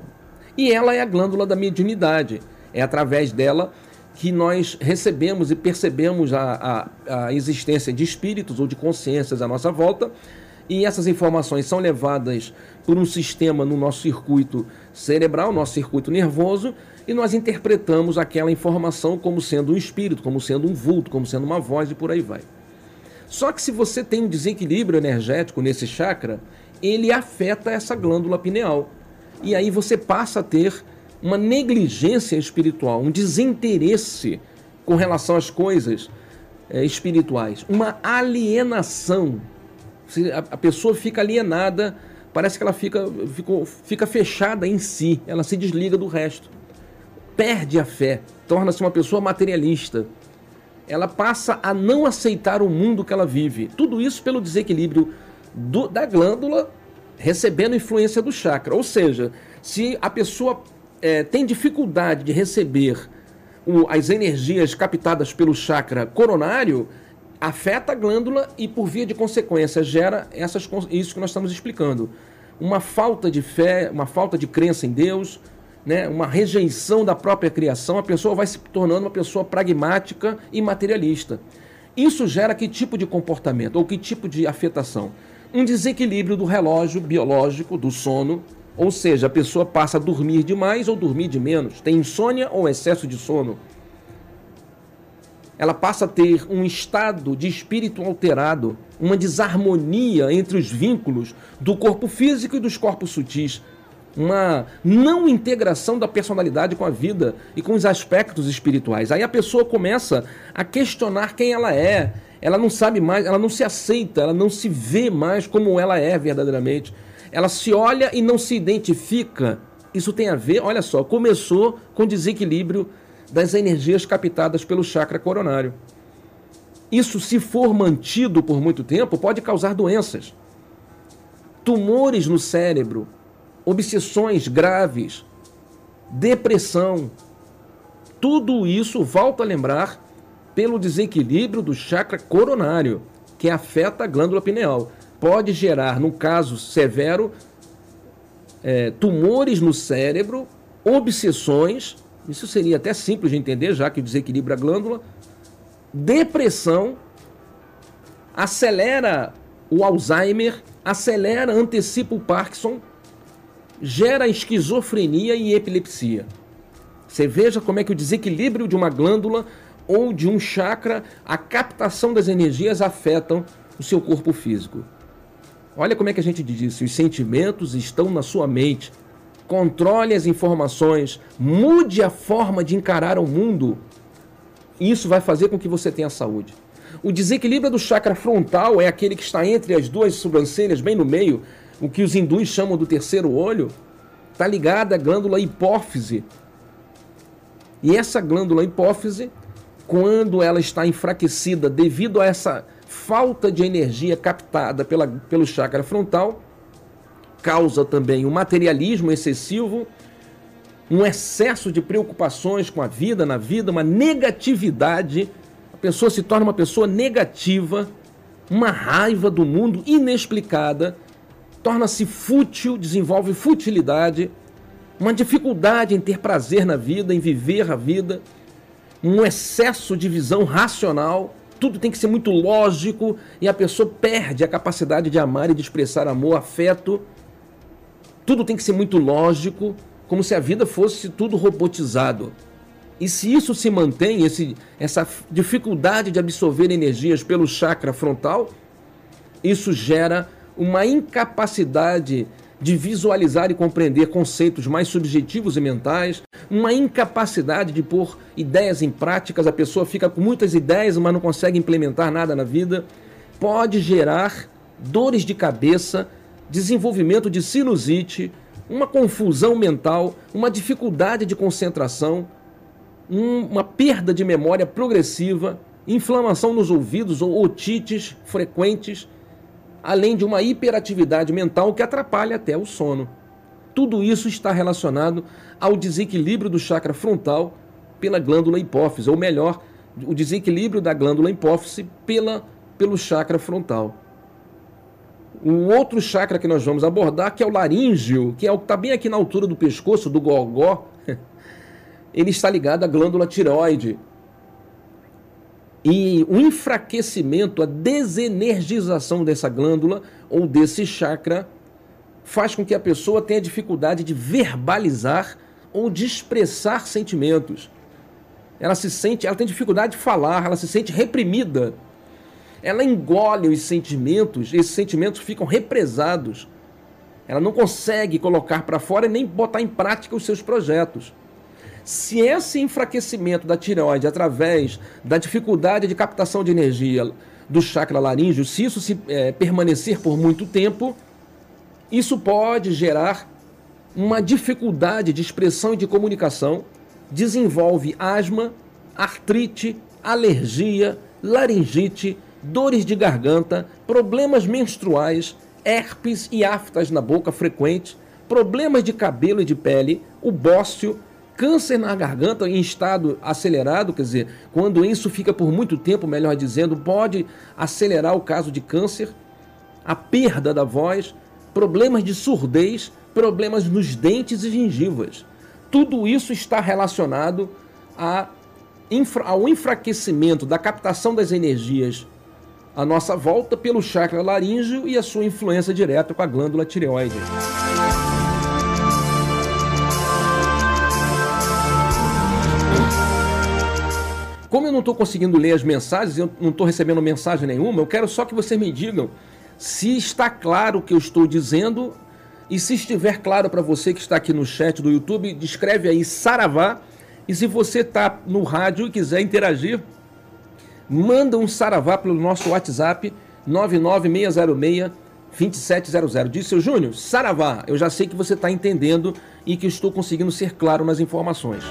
E ela é a glândula da mediunidade. É através dela que nós recebemos e percebemos a, a, a existência de espíritos ou de consciências à nossa volta. E essas informações são levadas por um sistema no nosso circuito cerebral, nosso circuito nervoso, e nós interpretamos aquela informação como sendo um espírito, como sendo um vulto, como sendo uma voz e por aí vai. Só que se você tem um desequilíbrio energético nesse chakra, ele afeta essa glândula pineal. E aí você passa a ter uma negligência espiritual, um desinteresse com relação às coisas é, espirituais, uma alienação. A pessoa fica alienada, parece que ela fica, fica, fica fechada em si, ela se desliga do resto perde a fé, torna-se uma pessoa materialista. Ela passa a não aceitar o mundo que ela vive. Tudo isso pelo desequilíbrio do, da glândula recebendo influência do chakra. Ou seja, se a pessoa é, tem dificuldade de receber o, as energias captadas pelo chakra coronário, afeta a glândula e, por via de consequência, gera essas, isso que nós estamos explicando. Uma falta de fé, uma falta de crença em Deus, né, uma rejeição da própria criação, a pessoa vai se tornando uma pessoa pragmática e materialista. Isso gera que tipo de comportamento ou que tipo de afetação? Um desequilíbrio do relógio biológico, do sono, ou seja, a pessoa passa a dormir demais ou dormir de menos, tem insônia ou excesso de sono. Ela passa a ter um estado de espírito alterado, uma desarmonia entre os vínculos do corpo físico e dos corpos sutis uma não integração da personalidade com a vida e com os aspectos espirituais. Aí a pessoa começa a questionar quem ela é. Ela não sabe mais, ela não se aceita, ela não se vê mais como ela é verdadeiramente. Ela se olha e não se identifica. Isso tem a ver, olha só, começou com desequilíbrio das energias captadas pelo chakra coronário. Isso, se for mantido por muito tempo, pode causar doenças. Tumores no cérebro, obsessões graves, depressão. Tudo isso, volta a lembrar, pelo desequilíbrio do chakra coronário, que afeta a glândula pineal. Pode gerar, no caso severo, é, tumores no cérebro, obsessões, isso seria até simples de entender, já que desequilibra a glândula, depressão, acelera o Alzheimer, acelera, antecipa o Parkinson, gera esquizofrenia e epilepsia. Você veja como é que o desequilíbrio de uma glândula ou de um chakra, a captação das energias afetam o seu corpo físico. Olha como é que a gente diz isso: os sentimentos estão na sua mente. Controle as informações, mude a forma de encarar o mundo. Isso vai fazer com que você tenha saúde. O desequilíbrio do chakra frontal é aquele que está entre as duas sobrancelhas, bem no meio, o que os hindus chamam do terceiro olho, está ligada à glândula hipófise. E essa glândula hipófise quando ela está enfraquecida devido a essa falta de energia captada pela, pelo chakra frontal, causa também um materialismo excessivo, um excesso de preocupações com a vida, na vida, uma negatividade. A pessoa se torna uma pessoa negativa, uma raiva do mundo inexplicada, torna-se fútil, desenvolve futilidade, uma dificuldade em ter prazer na vida, em viver a vida, um excesso de visão racional. Tudo tem que ser muito lógico e a pessoa perde a capacidade de amar e de expressar amor, afeto. Tudo tem que ser muito lógico, como se a vida fosse tudo robotizado. E se isso se mantém, esse, essa dificuldade de absorver energias pelo chakra frontal, isso gera uma incapacidade de visualizar e compreender conceitos mais subjetivos e mentais, uma incapacidade de pôr ideias em práticas, a pessoa fica com muitas ideias, mas não consegue implementar nada na vida, pode gerar dores de cabeça, desenvolvimento de sinusite, uma confusão mental, uma dificuldade de concentração, um, uma perda de memória progressiva, inflamação nos ouvidos ou otites frequentes, além de uma hiperatividade mental que atrapalha até o sono. Tudo isso está relacionado ao desequilíbrio do chakra frontal pela glândula hipófise, ou melhor, o desequilíbrio da glândula hipófise pela, pelo chakra frontal. Um outro chakra que nós vamos abordar, que é o laríngeo, que é o que está bem aqui na altura do pescoço, do gogó, ele está ligado à glândula tireoide. E o enfraquecimento, a desenergização dessa glândula ou desse chakra faz com que a pessoa tenha dificuldade de verbalizar ou de expressar sentimentos. Ela se sente, ela tem dificuldade de falar, ela se sente reprimida ela engole os sentimentos, esses sentimentos ficam represados. Ela não consegue colocar para fora e nem botar em prática os seus projetos. Se esse enfraquecimento da tireoide através da dificuldade de captação de energia do chakra laríngeo, se isso se é, permanecer por muito tempo, isso pode gerar uma dificuldade de expressão e de comunicação, desenvolve asma, artrite, alergia, laringite, dores de garganta, problemas menstruais, herpes e aftas na boca frequentes, problemas de cabelo e de pele, o bócio, câncer na garganta em estado acelerado, quer dizer, quando isso fica por muito tempo, melhor dizendo, pode acelerar o caso de câncer, a perda da voz, problemas de surdez, problemas nos dentes e gengivas. Tudo isso está relacionado a, ao enfraquecimento da captação das energias a nossa volta pelo chakra laríngeo e a sua influência direta com a glândula tireoide. Como eu não estou conseguindo ler as mensagens, eu não estou recebendo mensagem nenhuma, eu quero só que vocês me digam se está claro o que eu estou dizendo e se estiver claro para você que está aqui no chat do YouTube, descreve aí Saravá. E se você está no rádio e quiser interagir, manda um saravá pelo nosso WhatsApp 99606 2700. Diz seu Júnior, saravá, eu já sei que você está entendendo e que estou conseguindo ser claro nas informações.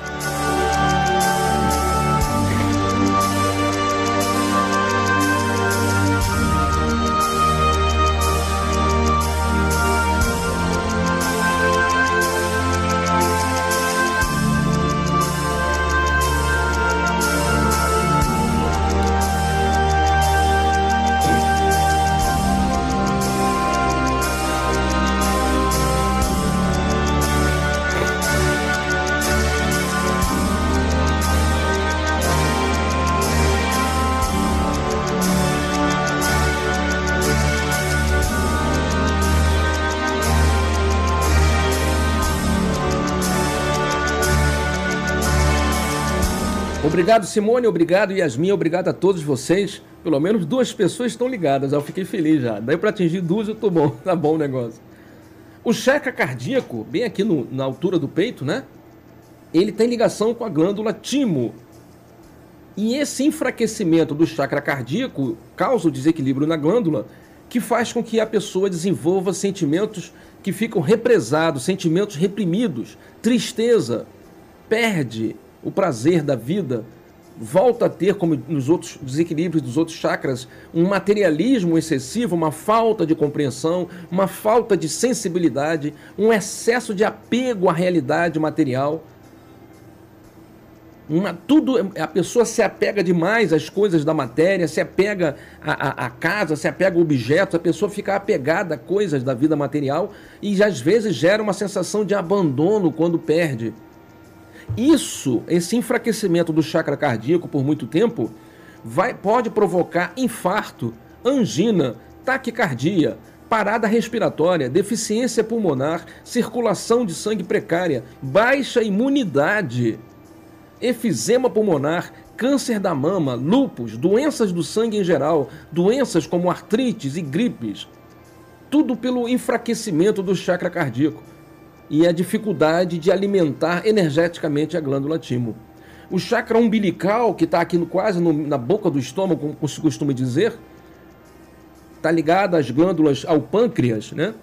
Obrigado, Simone, obrigado, Yasmin, obrigado a todos vocês. Pelo menos duas pessoas estão ligadas, eu fiquei feliz já. Daí para atingir duas eu tô bom, tá bom o negócio. O chakra cardíaco, bem aqui no, na altura do peito, né? Ele tem ligação com a glândula timo. E esse enfraquecimento do chakra cardíaco causa o desequilíbrio na glândula, que faz com que a pessoa desenvolva sentimentos que ficam represados, sentimentos reprimidos, tristeza, perde o prazer da vida, volta a ter, como nos outros desequilíbrios dos outros chakras, um materialismo excessivo, uma falta de compreensão, uma falta de sensibilidade, um excesso de apego à realidade material. Uma, tudo a pessoa se apega demais às coisas da matéria, se apega à, casa, se apega a objetos, a pessoa fica apegada a coisas da vida material e às vezes gera uma sensação de abandono quando perde. Isso, esse enfraquecimento do chakra cardíaco por muito tempo, vai, pode provocar infarto, angina, taquicardia, parada respiratória, deficiência pulmonar, circulação de sangue precária, baixa imunidade, efizema pulmonar, câncer da mama, lúpus, doenças do sangue em geral, doenças como artrites e gripes. Tudo pelo enfraquecimento do chakra cardíaco e a dificuldade de alimentar energeticamente a glândula timo. O chakra umbilical, que está aqui no, quase no, na boca do estômago, como se costuma dizer, está ligado às glândulas, ao pâncreas, né?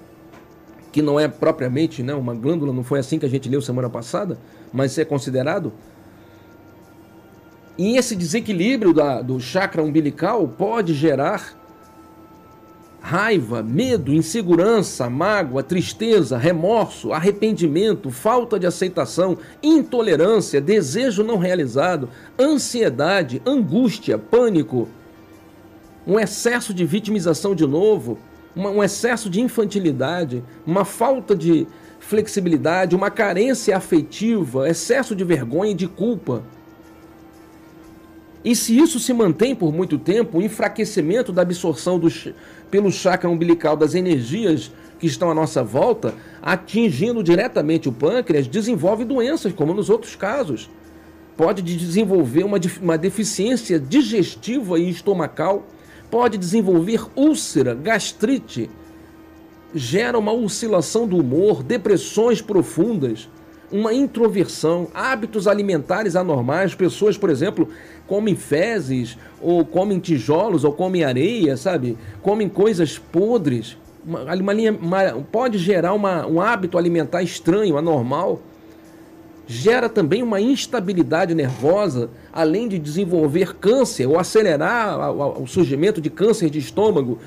que não é propriamente né, uma glândula, não foi assim que a gente leu semana passada, mas é considerado. E esse desequilíbrio da, do chakra umbilical pode gerar raiva, medo, insegurança, mágoa, tristeza, remorso, arrependimento, falta de aceitação, intolerância, desejo não realizado, ansiedade, angústia, pânico, um excesso de vitimização de novo, um excesso de infantilidade, uma falta de flexibilidade, uma carência afetiva, excesso de vergonha e de culpa. E se isso se mantém por muito tempo, o enfraquecimento da absorção do, pelo chakra umbilical das energias que estão à nossa volta, atingindo diretamente o pâncreas, desenvolve doenças, como nos outros casos. Pode desenvolver uma, uma deficiência digestiva e estomacal, pode desenvolver úlcera, gastrite, gera uma oscilação do humor, depressões profundas uma introversão, hábitos alimentares anormais, pessoas, por exemplo, comem fezes, ou comem tijolos, ou comem areia, sabe? Comem coisas podres. Uma, uma linha, uma, pode gerar uma, um hábito alimentar estranho, anormal. Gera também uma instabilidade nervosa, além de desenvolver câncer ou acelerar o surgimento de câncer de estômago,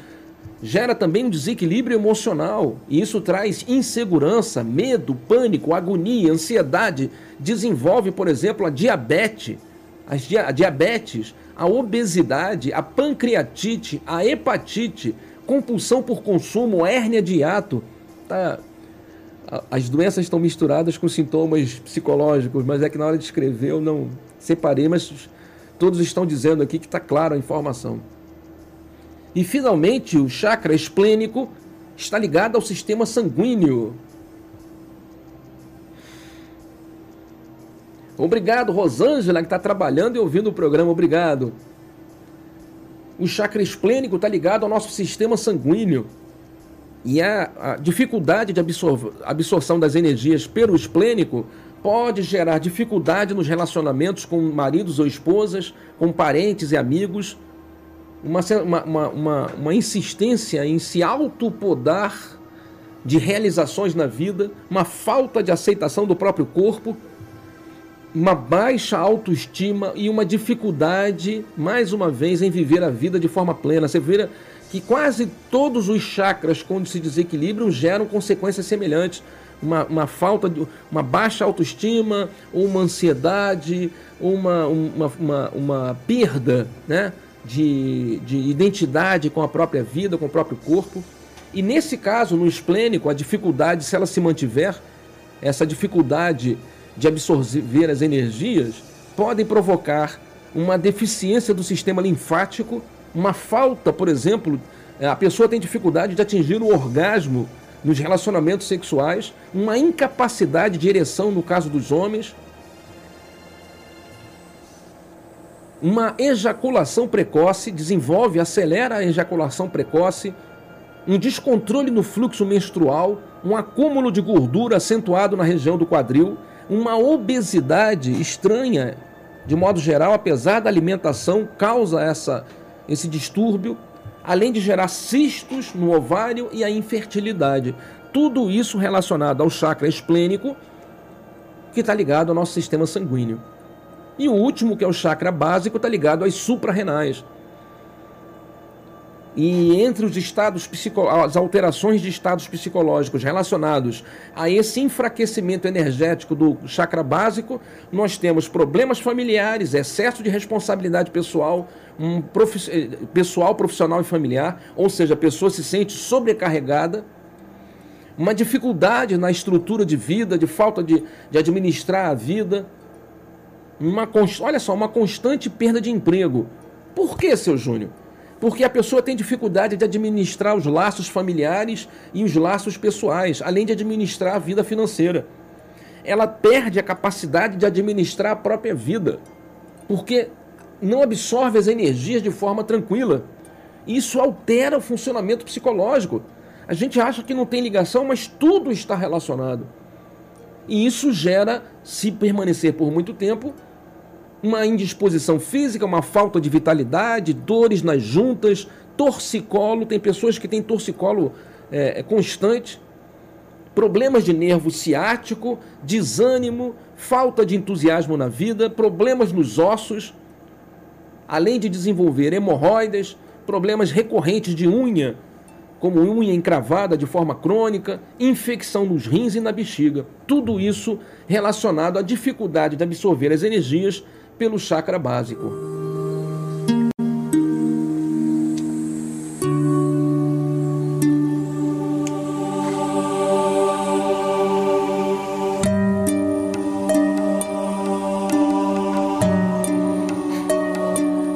gera também um desequilíbrio emocional e isso traz insegurança, medo, pânico, agonia, ansiedade. Desenvolve, por exemplo, a diabetes, a diabetes, a obesidade, a pancreatite, a hepatite, compulsão por consumo, hérnia de hiato. Tá? As doenças estão misturadas com sintomas psicológicos, mas é que na hora de escrever eu não separei, mas todos estão dizendo aqui que está clara a informação. E finalmente, o chakra esplênico está ligado ao sistema sanguíneo. Obrigado, Rosângela, que está trabalhando e ouvindo o programa. Obrigado. O chakra esplênico está ligado ao nosso sistema sanguíneo. E a, a dificuldade de absor absorção das energias pelo esplênico pode gerar dificuldade nos relacionamentos com maridos ou esposas, com parentes e amigos, uma, uma, uma, uma insistência em se autopodar de realizações na vida, uma falta de aceitação do próprio corpo, uma baixa autoestima e uma dificuldade, mais uma vez, em viver a vida de forma plena. Você vê que quase todos os chakras, quando se desequilibram, geram consequências semelhantes. Uma, uma falta de uma baixa autoestima, uma ansiedade, uma, uma, uma, uma perda né? De, de identidade com a própria vida, com o próprio corpo. E nesse caso, no esplênico, a dificuldade, se ela se mantiver, essa dificuldade de absorver as energias, podem provocar uma deficiência do sistema linfático, uma falta, por exemplo, a pessoa tem dificuldade de atingir o orgasmo nos relacionamentos sexuais, uma incapacidade de ereção no caso dos homens, uma ejaculação precoce, desenvolve, acelera a ejaculação precoce, um descontrole no fluxo menstrual, um acúmulo de gordura acentuado na região do quadril, uma obesidade estranha, de modo geral, apesar da alimentação, causa essa, esse distúrbio, além de gerar cistos no ovário e a infertilidade. Tudo isso relacionado ao chakra esplênico, que está ligado ao nosso sistema sanguíneo. E o último, que é o chakra básico, está ligado às suprarrenais. E entre os estados as alterações de estados psicológicos relacionados a esse enfraquecimento energético do chakra básico, nós temos problemas familiares, excesso de responsabilidade pessoal, um profi eh, pessoal, profissional e familiar, ou seja, a pessoa se sente sobrecarregada, uma dificuldade na estrutura de vida, de falta de, de administrar a vida, uma olha só, uma constante perda de emprego. Por que, seu Júnior? Porque a pessoa tem dificuldade de administrar os laços familiares e os laços pessoais, além de administrar a vida financeira. Ela perde a capacidade de administrar a própria vida, porque não absorve as energias de forma tranquila. Isso altera o funcionamento psicológico. A gente acha que não tem ligação, mas tudo está relacionado. E isso gera, se permanecer por muito tempo, uma indisposição física, uma falta de vitalidade, dores nas juntas, torcicolo. Tem pessoas que têm torcicolo é, é, constante, problemas de nervo ciático, desânimo, falta de entusiasmo na vida, problemas nos ossos, além de desenvolver hemorroidas, problemas recorrentes de unha, como unha encravada de forma crônica, infecção nos rins e na bexiga. Tudo isso relacionado à dificuldade de absorver as energias pelo chakra básico.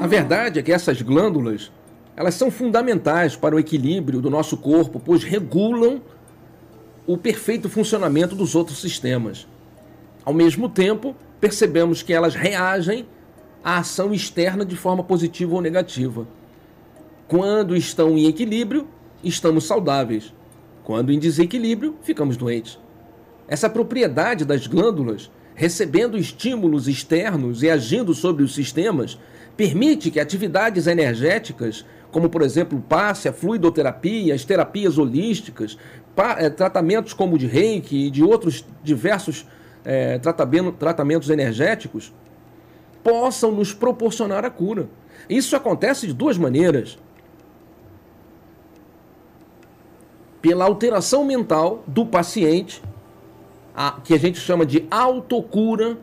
A verdade é que essas glândulas elas são fundamentais para o equilíbrio do nosso corpo, pois regulam o perfeito funcionamento dos outros sistemas. Ao mesmo tempo, percebemos que elas reagem à ação externa de forma positiva ou negativa. Quando estão em equilíbrio, estamos saudáveis. Quando em desequilíbrio, ficamos doentes. Essa propriedade das glândulas, recebendo estímulos externos e agindo sobre os sistemas, permite que atividades energéticas como por exemplo passe, a fluidoterapia, as terapias holísticas, eh, tratamentos como o de reiki e de outros diversos é, tratamentos energéticos, possam nos proporcionar a cura. Isso acontece de duas maneiras. Pela alteração mental do paciente, a, que a gente chama de autocura,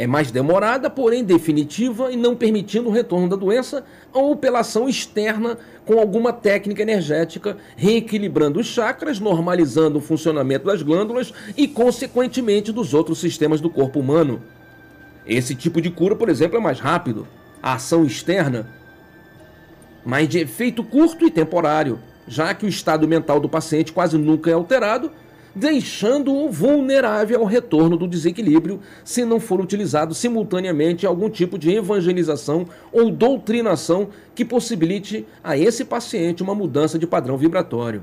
é mais demorada, porém definitiva e não permitindo o retorno da doença, ou pela ação externa com alguma técnica energética, reequilibrando os chakras, normalizando o funcionamento das glândulas e, consequentemente, dos outros sistemas do corpo humano. Esse tipo de cura, por exemplo, é mais rápido. A ação externa, mais de efeito curto e temporário, já que o estado mental do paciente quase nunca é alterado deixando-o vulnerável ao retorno do desequilíbrio se não for utilizado simultaneamente algum tipo de evangelização ou doutrinação que possibilite a esse paciente uma mudança de padrão vibratório.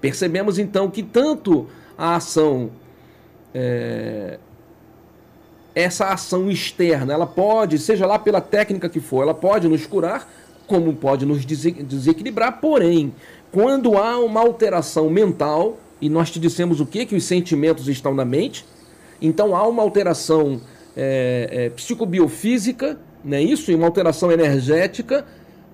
Percebemos então que tanto a ação, é, essa ação externa, ela pode, seja lá pela técnica que for, ela pode nos curar, como pode nos desequilibrar, porém, quando há uma alteração mental, e nós te dissemos o que que os sentimentos estão na mente. Então há uma alteração é, é, psicobiofísica, né, isso, e uma alteração energética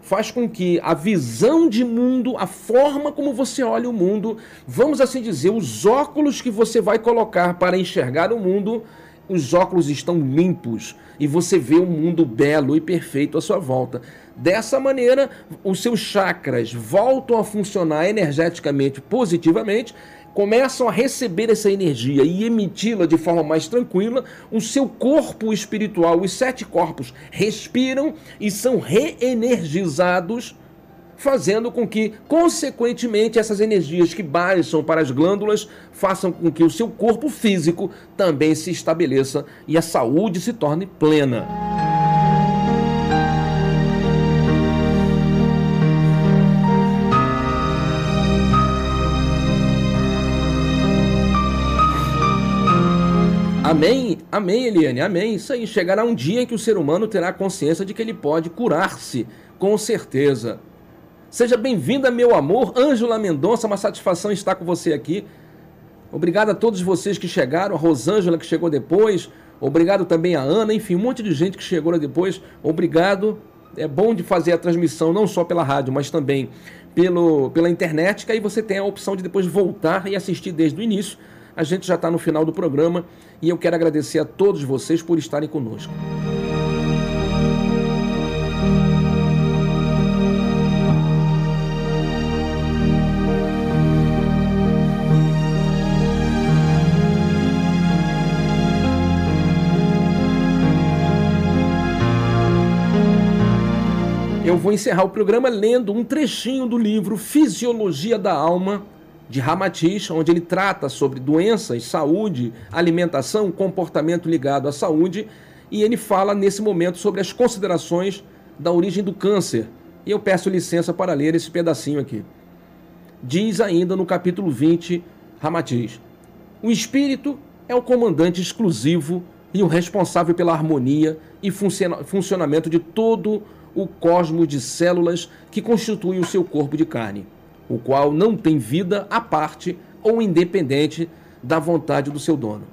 faz com que a visão de mundo, a forma como você olha o mundo, vamos assim dizer, os óculos que você vai colocar para enxergar o mundo, os óculos estão limpos e você vê um mundo belo e perfeito à sua volta. Dessa maneira, os seus chakras voltam a funcionar energeticamente positivamente começam a receber essa energia e emiti-la de forma mais tranquila, o seu corpo espiritual, os sete corpos, respiram e são reenergizados, fazendo com que, consequentemente, essas energias que baixam para as glândulas façam com que o seu corpo físico também se estabeleça e a saúde se torne plena. Amém? Amém, Eliane, amém. Isso aí. Chegará um dia em que o ser humano terá consciência de que ele pode curar-se, com certeza. Seja bem-vinda, meu amor. Ângela Mendonça, uma satisfação estar com você aqui. Obrigado a todos vocês que chegaram, a Rosângela que chegou depois, Obrigado também a Ana, enfim, um monte de gente que chegou depois. Obrigado. É bom de fazer a transmissão não só pela rádio, mas também pelo, pela internet, que aí você tem a opção de depois voltar e assistir desde o início. A gente já está no final do programa e eu quero agradecer a todos vocês por estarem conosco. Eu vou encerrar o programa lendo um trechinho do livro Fisiologia da Alma, de Ramatiz, onde ele trata sobre doenças, saúde, alimentação, comportamento ligado à saúde, e ele fala nesse momento sobre as considerações da origem do câncer. E eu peço licença para ler esse pedacinho aqui. Diz ainda no capítulo 20, Ramatiz: O espírito é o comandante exclusivo e o responsável pela harmonia e funcionamento de todo o cosmos de células que constitui o seu corpo de carne o qual não tem vida à parte ou independente da vontade do seu dono.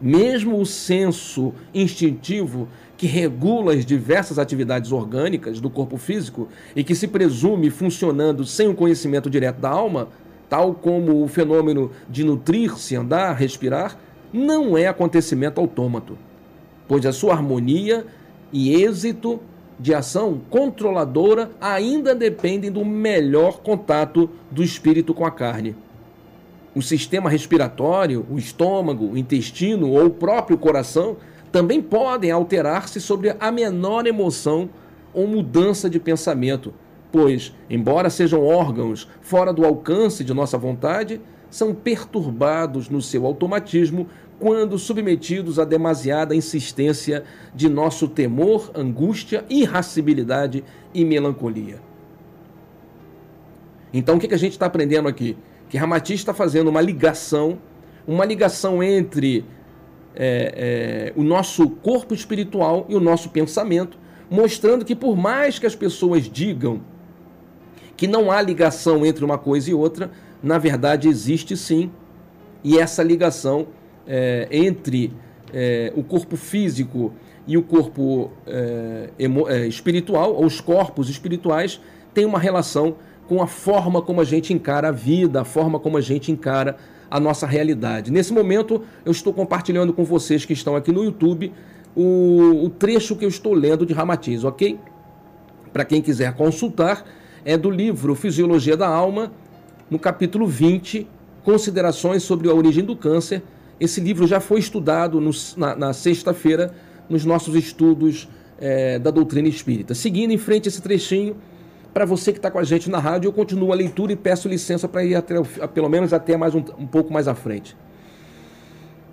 Mesmo o senso instintivo que regula as diversas atividades orgânicas do corpo físico e que se presume funcionando sem o conhecimento direto da alma, tal como o fenômeno de nutrir-se, andar, respirar, não é acontecimento autômato, pois a sua harmonia e êxito de ação controladora ainda dependem do melhor contato do espírito com a carne. O sistema respiratório, o estômago, o intestino ou o próprio coração também podem alterar-se sobre a menor emoção ou mudança de pensamento, pois, embora sejam órgãos fora do alcance de nossa vontade, são perturbados no seu automatismo quando submetidos à demasiada insistência de nosso temor, angústia, irascibilidade e melancolia. Então, o que a gente está aprendendo aqui? Que Ramatiz está fazendo uma ligação, uma ligação entre é, é, o nosso corpo espiritual e o nosso pensamento, mostrando que por mais que as pessoas digam que não há ligação entre uma coisa e outra, na verdade existe sim, e essa ligação é, entre é, o corpo físico e o corpo é, é, espiritual, ou os corpos espirituais, tem uma relação com a forma como a gente encara a vida, a forma como a gente encara a nossa realidade. Nesse momento, eu estou compartilhando com vocês que estão aqui no YouTube o, o trecho que eu estou lendo de Ramatiz, ok? Para quem quiser consultar, é do livro Fisiologia da Alma, no capítulo 20, Considerações sobre a origem do câncer, esse livro já foi estudado no, na, na sexta-feira nos nossos estudos é, da doutrina espírita. Seguindo em frente esse trechinho, para você que está com a gente na rádio, eu continuo a leitura e peço licença para ir até, pelo menos até mais um, um pouco mais à frente.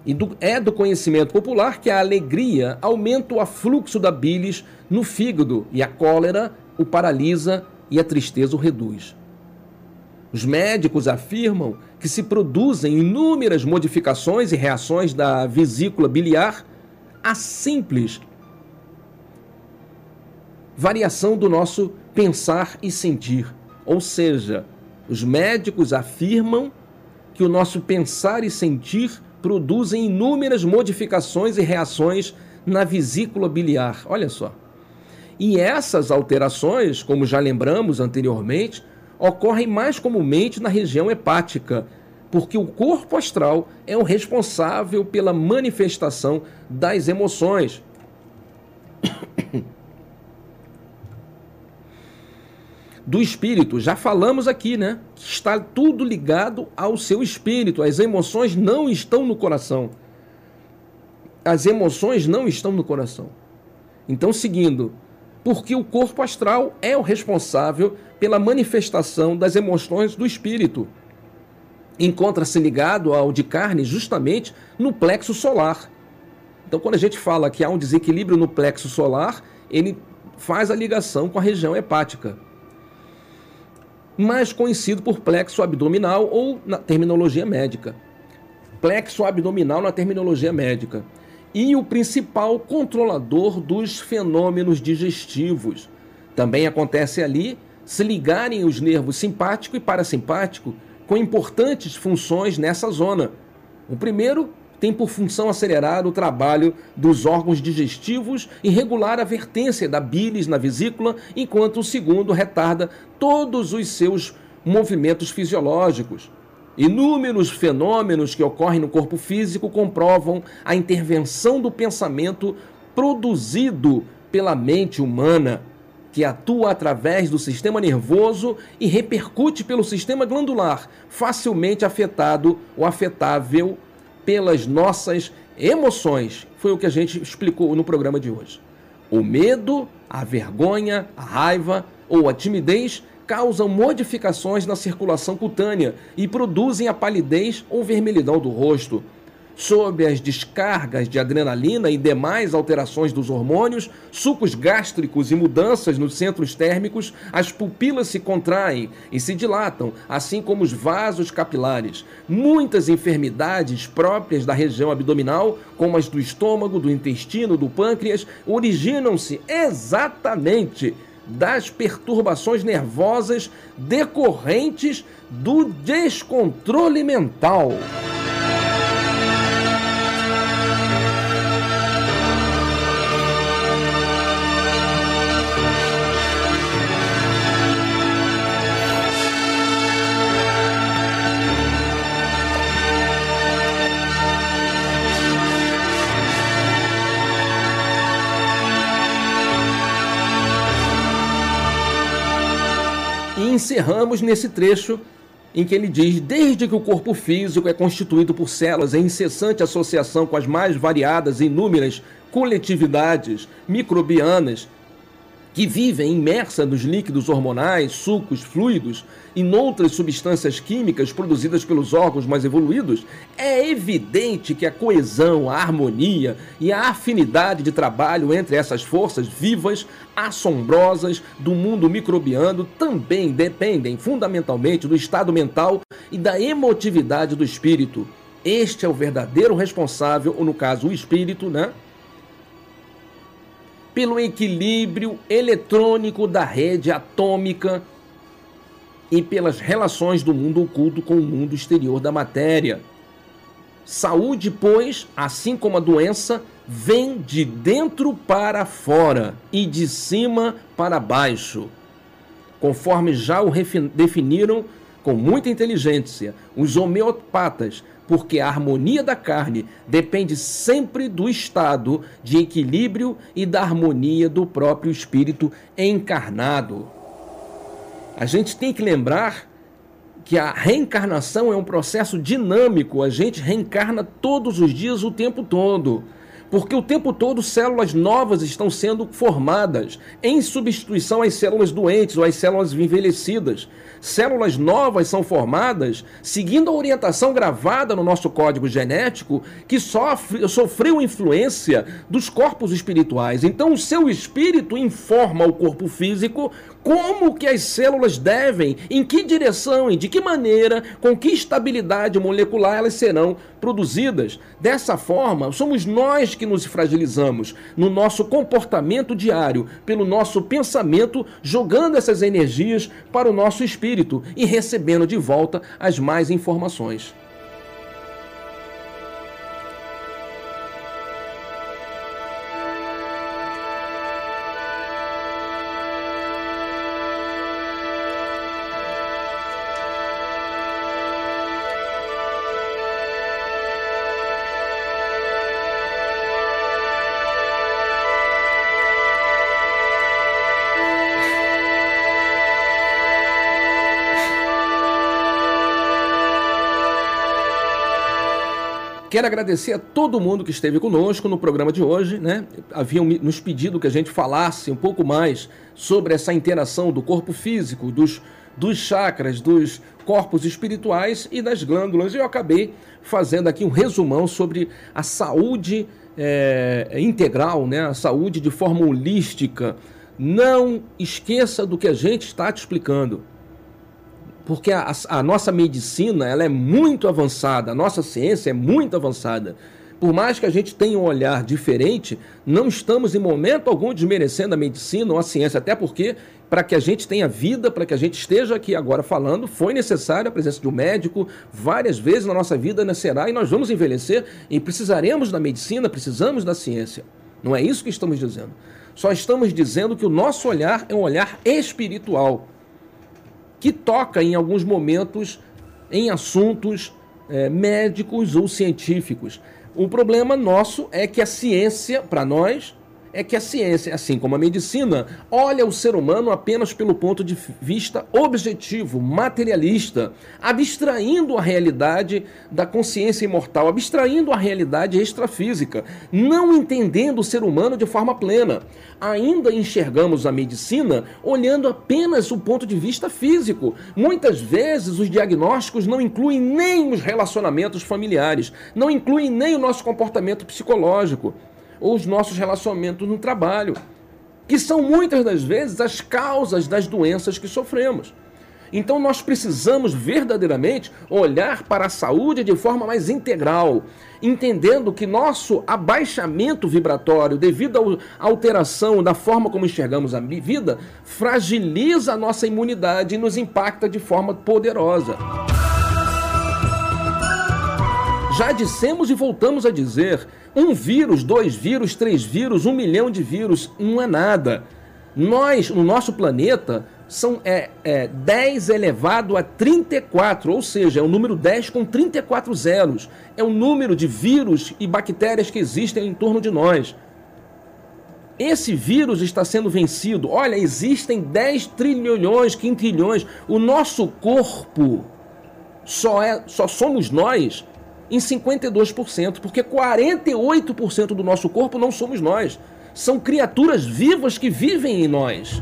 E do, é do conhecimento popular que a alegria aumenta o afluxo da bilis no fígado e a cólera o paralisa e a tristeza o reduz. Os médicos afirmam que se produzem inúmeras modificações e reações da vesícula biliar a simples variação do nosso pensar e sentir. Ou seja, os médicos afirmam que o nosso pensar e sentir produzem inúmeras modificações e reações na vesícula biliar. Olha só. E essas alterações, como já lembramos anteriormente, ocorrem mais comumente na região hepática, porque o corpo astral é o responsável pela manifestação das emoções. Do espírito, já falamos aqui, né? Que está tudo ligado ao seu espírito. As emoções não estão no coração. As emoções não estão no coração. Então, seguindo, porque o corpo astral é o responsável pela manifestação das emoções do espírito. Encontra-se ligado ao de carne justamente no plexo solar. Então, quando a gente fala que há um desequilíbrio no plexo solar, ele faz a ligação com a região hepática. Mais conhecido por plexo abdominal ou na terminologia médica. Plexo abdominal na terminologia médica. E o principal controlador dos fenômenos digestivos. Também acontece ali se ligarem os nervos simpático e parasimpático com importantes funções nessa zona. O primeiro tem por função acelerar o trabalho dos órgãos digestivos e regular a vertência da bilis na vesícula, enquanto o segundo retarda todos os seus movimentos fisiológicos. Inúmeros fenômenos que ocorrem no corpo físico comprovam a intervenção do pensamento produzido pela mente humana, que atua através do sistema nervoso e repercute pelo sistema glandular, facilmente afetado ou afetável pelas nossas emoções. Foi o que a gente explicou no programa de hoje. O medo, a vergonha, a raiva ou a timidez causam modificações na circulação cutânea e produzem a palidez ou vermelhidão do rosto. Sob as descargas de adrenalina e demais alterações dos hormônios, sucos gástricos e mudanças nos centros térmicos, as pupilas se contraem e se dilatam, assim como os vasos capilares. Muitas enfermidades próprias da região abdominal, como as do estômago, do intestino, do pâncreas, originam-se exatamente das perturbações nervosas decorrentes do descontrole mental. Encerramos nesse trecho em que ele diz: desde que o corpo físico é constituído por células em incessante associação com as mais variadas e inúmeras coletividades microbianas que vivem imersa nos líquidos hormonais, sucos, fluidos e noutras substâncias químicas produzidas pelos órgãos mais evoluídos, é evidente que a coesão, a harmonia e a afinidade de trabalho entre essas forças vivas, assombrosas do mundo microbiano também dependem fundamentalmente do estado mental e da emotividade do espírito. Este é o verdadeiro responsável, ou no caso o espírito, né? Pelo equilíbrio eletrônico da rede atômica e pelas relações do mundo oculto com o mundo exterior da matéria. Saúde, pois, assim como a doença, vem de dentro para fora e de cima para baixo. Conforme já o definiram com muita inteligência os homeopatas porque a harmonia da carne depende sempre do estado de equilíbrio e da harmonia do próprio espírito encarnado. A gente tem que lembrar que a reencarnação é um processo dinâmico, a gente reencarna todos os dias, o tempo todo porque o tempo todo células novas estão sendo formadas em substituição às células doentes ou às células envelhecidas. Células novas são formadas seguindo a orientação gravada no nosso código genético que sofre, sofreu influência dos corpos espirituais. Então, o seu espírito informa o corpo físico como que as células devem, em que direção e de que maneira, com que estabilidade molecular elas serão produzidas. Dessa forma, somos nós que nos fragilizamos no nosso comportamento diário, pelo nosso pensamento, jogando essas energias para o nosso espírito e recebendo de volta as mais informações. Quero agradecer a todo mundo que esteve conosco no programa de hoje, né? Haviam nos pedido que a gente falasse um pouco mais sobre essa interação do corpo físico, dos, dos chakras, dos corpos espirituais e das glândulas. E eu acabei fazendo aqui um resumão sobre a saúde é, integral, né? A saúde de forma holística. Não esqueça do que a gente está te explicando porque a, a, nossa medicina ela é muito avançada, a nossa ciência é muito avançada, Por mais que a gente tenha um olhar diferente, não estamos em momento algum desmerecendo a medicina ou a ciência, até porque para que a gente tenha vida, para que a gente esteja aqui agora falando, foi necessária a presença de um médico. Várias vezes na nossa vida nascerá e nós vamos envelhecer e precisaremos da medicina, precisamos da ciência. Não é isso que estamos dizendo. Só estamos dizendo que o nosso olhar é um olhar espiritual, que toca em alguns momentos em assuntos é, médicos ou científicos. O problema nosso é que a ciência, para nós, é que a ciência, assim como a medicina, olha o ser humano apenas pelo ponto de vista objetivo, materialista, abstraindo a realidade da consciência imortal, abstraindo a realidade extrafísica, não entendendo o ser humano de forma plena. Ainda enxergamos a medicina olhando apenas o ponto de vista físico. Muitas vezes os diagnósticos não incluem nem os relacionamentos familiares, não incluem nem o nosso comportamento psicológico os nossos relacionamentos no trabalho, que são muitas das vezes as causas das doenças que sofremos. Então nós precisamos verdadeiramente olhar para a saúde de forma mais integral, entendendo que nosso abaixamento vibratório, devido à alteração da forma como enxergamos a vida, fragiliza a nossa imunidade e nos impacta de forma poderosa. Já dissemos e voltamos a dizer: um vírus, dois vírus, três vírus, um milhão de vírus não é nada. Nós, no nosso planeta, são é, é 10 elevado a 34, ou seja, é o número 10 com 34 zeros. É o número de vírus e bactérias que existem em torno de nós. Esse vírus está sendo vencido. Olha, existem 10 trilhões, quintilhões. O nosso corpo só é, só somos nós em 52%, porque 48% do nosso corpo não somos nós. São criaturas vivas que vivem em nós.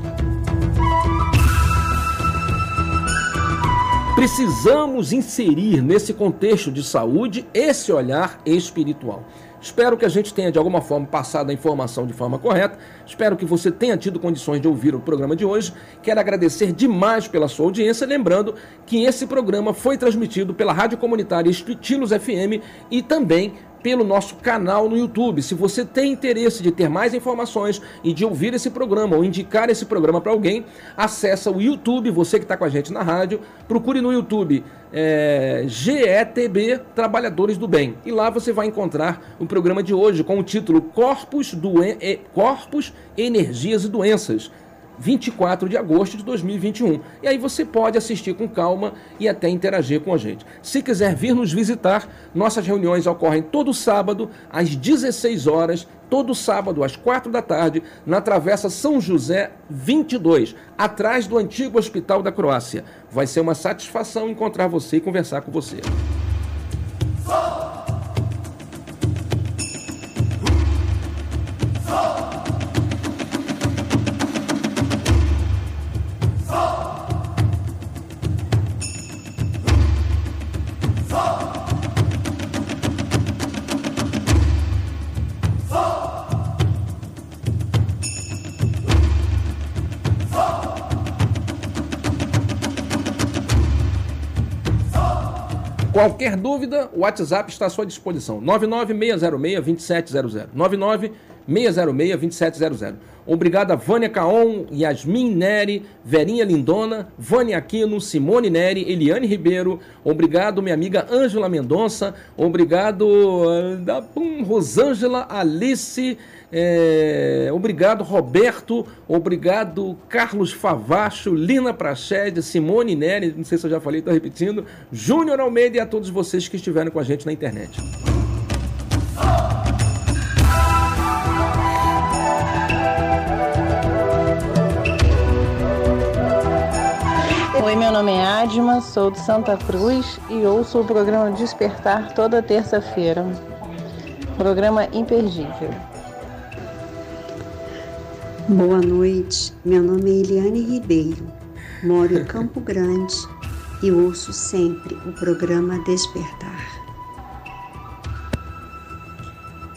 Precisamos inserir nesse contexto de saúde esse olhar espiritual. Espero que a gente tenha de alguma forma passado a informação de forma correta. Espero que você tenha tido condições de ouvir o programa de hoje. Quero agradecer demais pela sua audiência, lembrando que esse programa foi transmitido pela Rádio Comunitária Estilos FM e também pelo nosso canal no YouTube. Se você tem interesse de ter mais informações e de ouvir esse programa ou indicar esse programa para alguém, acessa o YouTube, você que está com a gente na rádio, procure no YouTube é, GETB Trabalhadores do Bem. E lá você vai encontrar o programa de hoje com o título Corpos, Doen Corpos Energias e Doenças 24 de agosto de 2021. E aí você pode assistir com calma e até interagir com a gente. Se quiser vir nos visitar, nossas reuniões ocorrem todo sábado às 16 horas, todo sábado às 4 da tarde, na Travessa São José 22, atrás do antigo Hospital da Croácia. Vai ser uma satisfação encontrar você e conversar com você. Qualquer dúvida, o WhatsApp está à sua disposição. 99606-2700. 99606-2700. Obrigado a Vânia Caon, Yasmin Neri, Verinha Lindona, Vânia Aquino, Simone Neri, Eliane Ribeiro. Obrigado, minha amiga Ângela Mendonça. Obrigado, uh, Rosângela Alice. É, obrigado, Roberto. Obrigado, Carlos Favacho, Lina Prachede, Simone Neri, não sei se eu já falei, estou repetindo, Júnior Almeida e a todos vocês que estiveram com a gente na internet. Oi, meu nome é Adma, sou de Santa Cruz e ouço o programa Despertar toda terça-feira. Programa imperdível. Boa noite, meu nome é Eliane Ribeiro, moro em Campo Grande e ouço sempre o programa Despertar.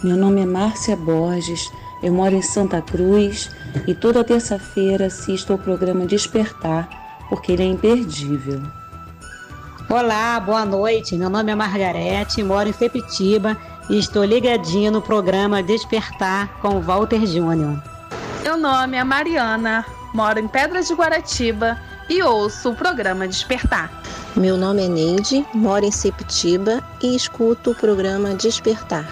Meu nome é Márcia Borges, eu moro em Santa Cruz e toda terça-feira assisto ao programa Despertar, porque ele é imperdível. Olá, boa noite. Meu nome é Margarete, moro em Sepitiba e estou ligadinho no programa Despertar com Walter Júnior. Meu nome é Mariana, moro em Pedras de Guaratiba e ouço o programa Despertar. Meu nome é Neide, moro em Septiba e escuto o programa Despertar.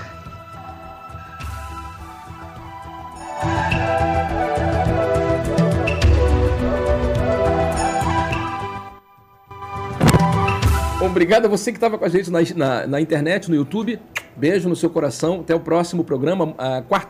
Obrigado a você que estava com a gente na, na, na, internet, no YouTube. Beijo no seu coração. Até o próximo programa.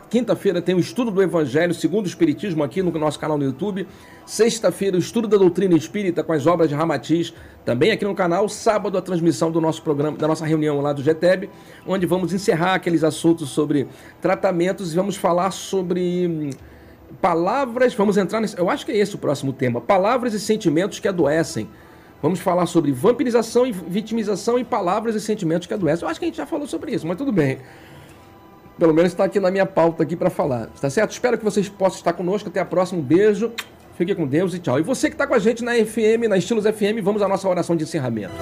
Quinta-feira tem o estudo do Evangelho segundo o Espiritismo aqui no nosso canal no YouTube. Sexta-feira, o estudo da doutrina espírita com as obras de Ramatiz, também aqui no canal. Sábado, a transmissão do nosso programa, da nossa reunião lá do GTEB, onde vamos encerrar aqueles assuntos sobre tratamentos e vamos falar sobre hum, palavras. Vamos entrar nesse. Eu acho que é esse o próximo tema: palavras e sentimentos que adoecem. Vamos falar sobre vampirização e vitimização em palavras e sentimentos que adoecem. Eu acho que a gente já falou sobre isso, mas tudo bem. Pelo menos está aqui na minha pauta aqui para falar. Tá certo? Espero que vocês possam estar conosco. Até a próxima. Um beijo. Fique com Deus e tchau. E você que está com a gente na FM, na Estilos FM, vamos à nossa oração de encerramento.